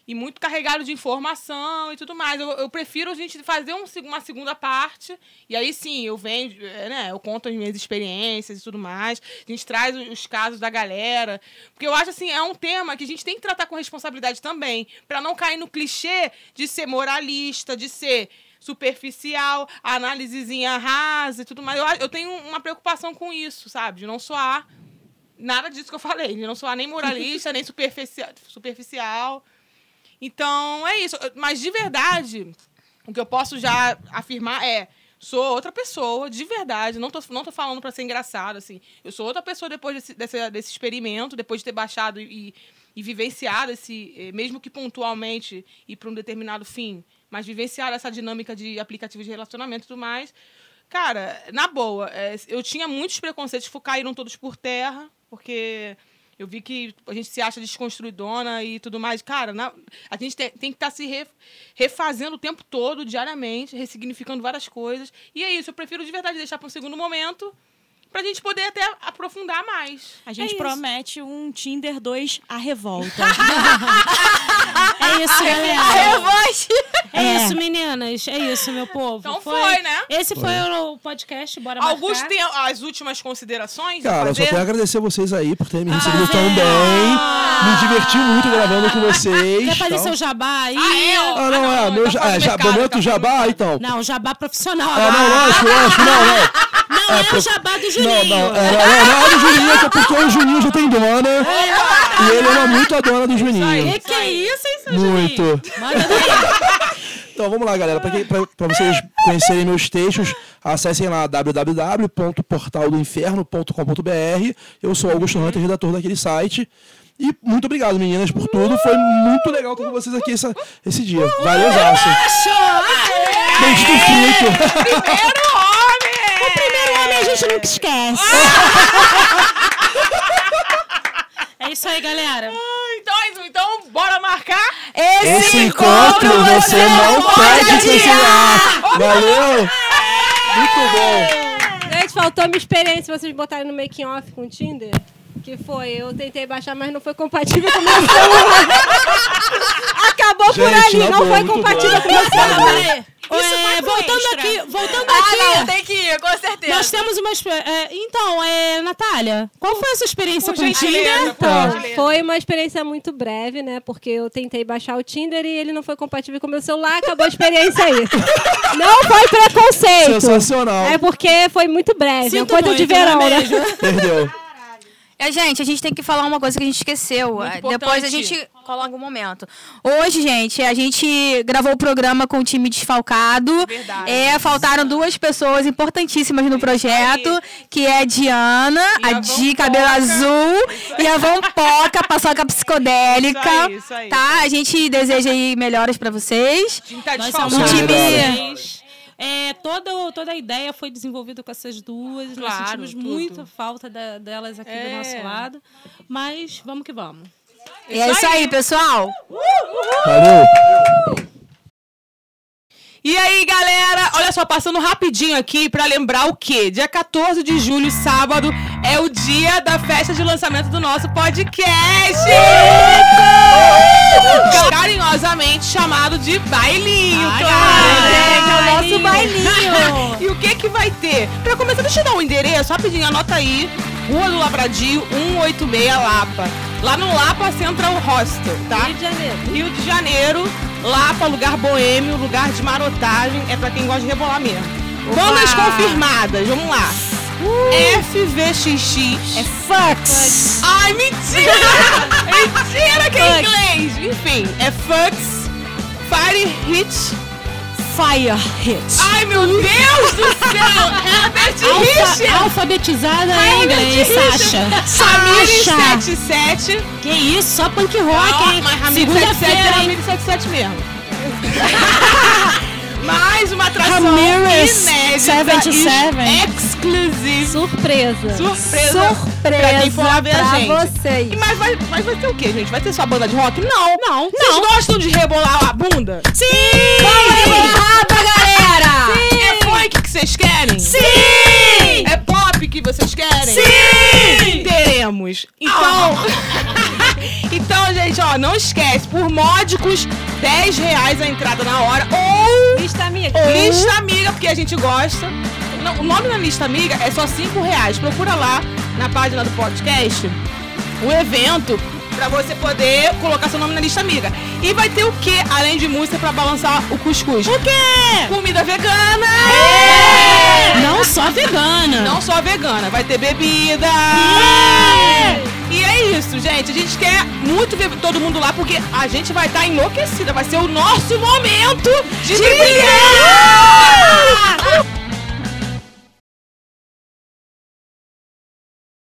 e muito carregado de informação e tudo mais. Eu, eu prefiro a gente fazer um, uma segunda parte e aí sim, eu venho, é, né, eu conto as minhas experiências e tudo mais. A gente traz os- os casos da galera. Porque eu acho assim, é um tema que a gente tem que tratar com responsabilidade também, para não cair no clichê de ser moralista, de ser superficial, análisezinha rasa e tudo mais. Eu, eu tenho uma preocupação com isso, sabe? De não soar nada disso que eu falei. De não soar nem moralista, nem superficial, superficial. Então, é isso. Mas, de verdade, o que eu posso já afirmar é... Sou outra pessoa, de verdade. Não tô, não tô falando pra ser engraçado, assim. Eu sou outra pessoa depois desse, desse, desse experimento, depois de ter baixado e, e vivenciado esse, eh, mesmo que pontualmente e para um determinado fim, mas vivenciar essa dinâmica de aplicativos de relacionamento e tudo mais. Cara, na boa, eh, eu tinha muitos preconceitos caíram todos por terra, porque eu vi que a gente se acha desconstruidona e tudo mais. Cara, na- a gente tem, tem que estar se re- refazendo o tempo todo, diariamente, ressignificando várias coisas. E é isso, eu prefiro de verdade deixar para um segundo momento, pra gente poder até aprofundar mais. A gente É isso. promete um Tinder 2 a revolta. é isso, galera. Revanche! É, É. isso, meninas. É isso, meu povo. Então foi, né? Esse foi o podcast. Bora Augusto marcar. tem as últimas considerações? a Cara, eu só a agradecer vocês aí por terem me Ah, recebido tão bem. Me diverti muito gravando com vocês. Quer fazer tal. seu jabá aí? Ah, é? ó. Ah, não, Ah, é. não, Meu tá ja- fora é, do já, mercado, momento tá jabá, então. Não, jabá profissional. Ah, agora. não, lógico, lógico, não, não. Não é, pro- o jabá do Não, Juninho. não, é, não, não é do Juninho, até porque o Juninho já tem dona. E ele ama muito a dona do Juninho. Que que é isso, hein, seu Muito. Juninho? Manda daí. Então vamos lá, galera. Para vocês conhecerem meus textos, acessem lá www.portaldoinferno.com.br. Eu sou Augusto Hunter, redator daquele site. E muito obrigado, meninas, por tudo. Foi muito legal estar com vocês aqui essa- esse dia. Valeu, Zaço. Bendito frito. Primeiro homem! Primeiro homem a gente nunca esquece. É isso aí, galera. Então, é isso. então, bora marcar? Esse encontro você não pode cancelar. Valeu. Muito bom. Gente, faltou minha experiência vocês botarem no making off com o Tinder. Que foi, eu tentei baixar, mas não foi compatível com o meu celular. Acabou por Gente, ali, na não boa, foi compatível bom. com o meu celular. É, voltando extra. aqui, voltando Ah, aqui. não, tem que ir, com certeza. Nós temos uma. é, então, é, Natália, qual foi a sua experiência Por com o Tinder? por Então, foi uma experiência muito breve, né? Porque eu tentei baixar o Tinder e ele não foi compatível com o meu celular, acabou a experiência aí. Não foi preconceito. Sensacional. É porque foi muito breve, é Sinto coisa muito, de verão, não é né? Perdeu. É, gente, a gente tem que falar uma coisa que a gente esqueceu. Muito É. Depois a gente coloca um momento. Hoje, gente, a gente gravou o programa com o time desfalcado. Verdade. É, faltaram duas pessoas importantíssimas no projeto, que é a Diana, E a a Di. Cabelo Azul, e a Vampoca, paçoca psicodélica. Isso aí, isso aí. Tá? A gente deseja aí melhoras pra vocês. A gente tá Nós desfalcado. somos Um time- vocês. É, toda, toda a ideia foi desenvolvida com essas duas. Claro, Nós sentimos tudo. muita falta da- delas aqui É. do nosso lado. Mas vamos que vamos. E é isso aí, pessoal. Valeu. E aí, galera, olha só, passando rapidinho aqui pra lembrar o quê? Dia 14 de julho, sábado, é o dia da festa de lançamento do nosso podcast! Carinhosamente chamado de bailinho, claro! É o nosso bailinho. E o que que vai ter? Pra começar, deixa eu dar um endereço, rapidinho, anota aí. Rua do Lavradio, 186 Lapa. Lá no Lapa Central Hostel, tá? Rio de Janeiro. Rio de Janeiro, Lapa, lugar boêmio, lugar de marotagem, é pra quem gosta de rebolar mesmo. Bandas confirmadas, vamos lá. FVXX. É fucks. Ai, mentira! mentira que é inglês! Enfim, é Fux, Fire Hit. Fire hit. Ai, meu Deus do céu! Herbert Alfa, Richard! alfabetizada em inglês, Sasha. Samir Sasha. 77. Que isso, só punk rock, hein? mas Ramiro 77 é Segunda-feira, hein? Ramiro 77 mesmo. Mais uma atração Ramirez inédita 77. e exclusive. Surpresa. Surpresa. Pra quem for lá ver a pra gente. vocês. E Mas vai, mas vai ter o quê, gente? Vai ter só banda de rock? Não. Não. Vocês gostam de rebolar a bunda? Sim! Raba, galera! É funk que vocês querem? Sim! É pop que vocês querem? Sim! Teremos. Então. então, gente, ó, não esquece, por módicos 10 reais a entrada na hora ou Lista amiga. lista amiga, porque a gente gosta. Não, o nome da lista amiga é só 5 reais. Procura lá na página do podcast o evento pra você poder colocar seu nome na lista amiga. E vai ter o que além de música pra balançar o cuscuz? O quê? Comida vegana! Não só vegana. Não só vegana, vai ter bebida. E é isso, gente. A gente quer muito ver todo mundo lá porque a gente vai estar enlouquecida. Vai ser o nosso momento de, brilhar.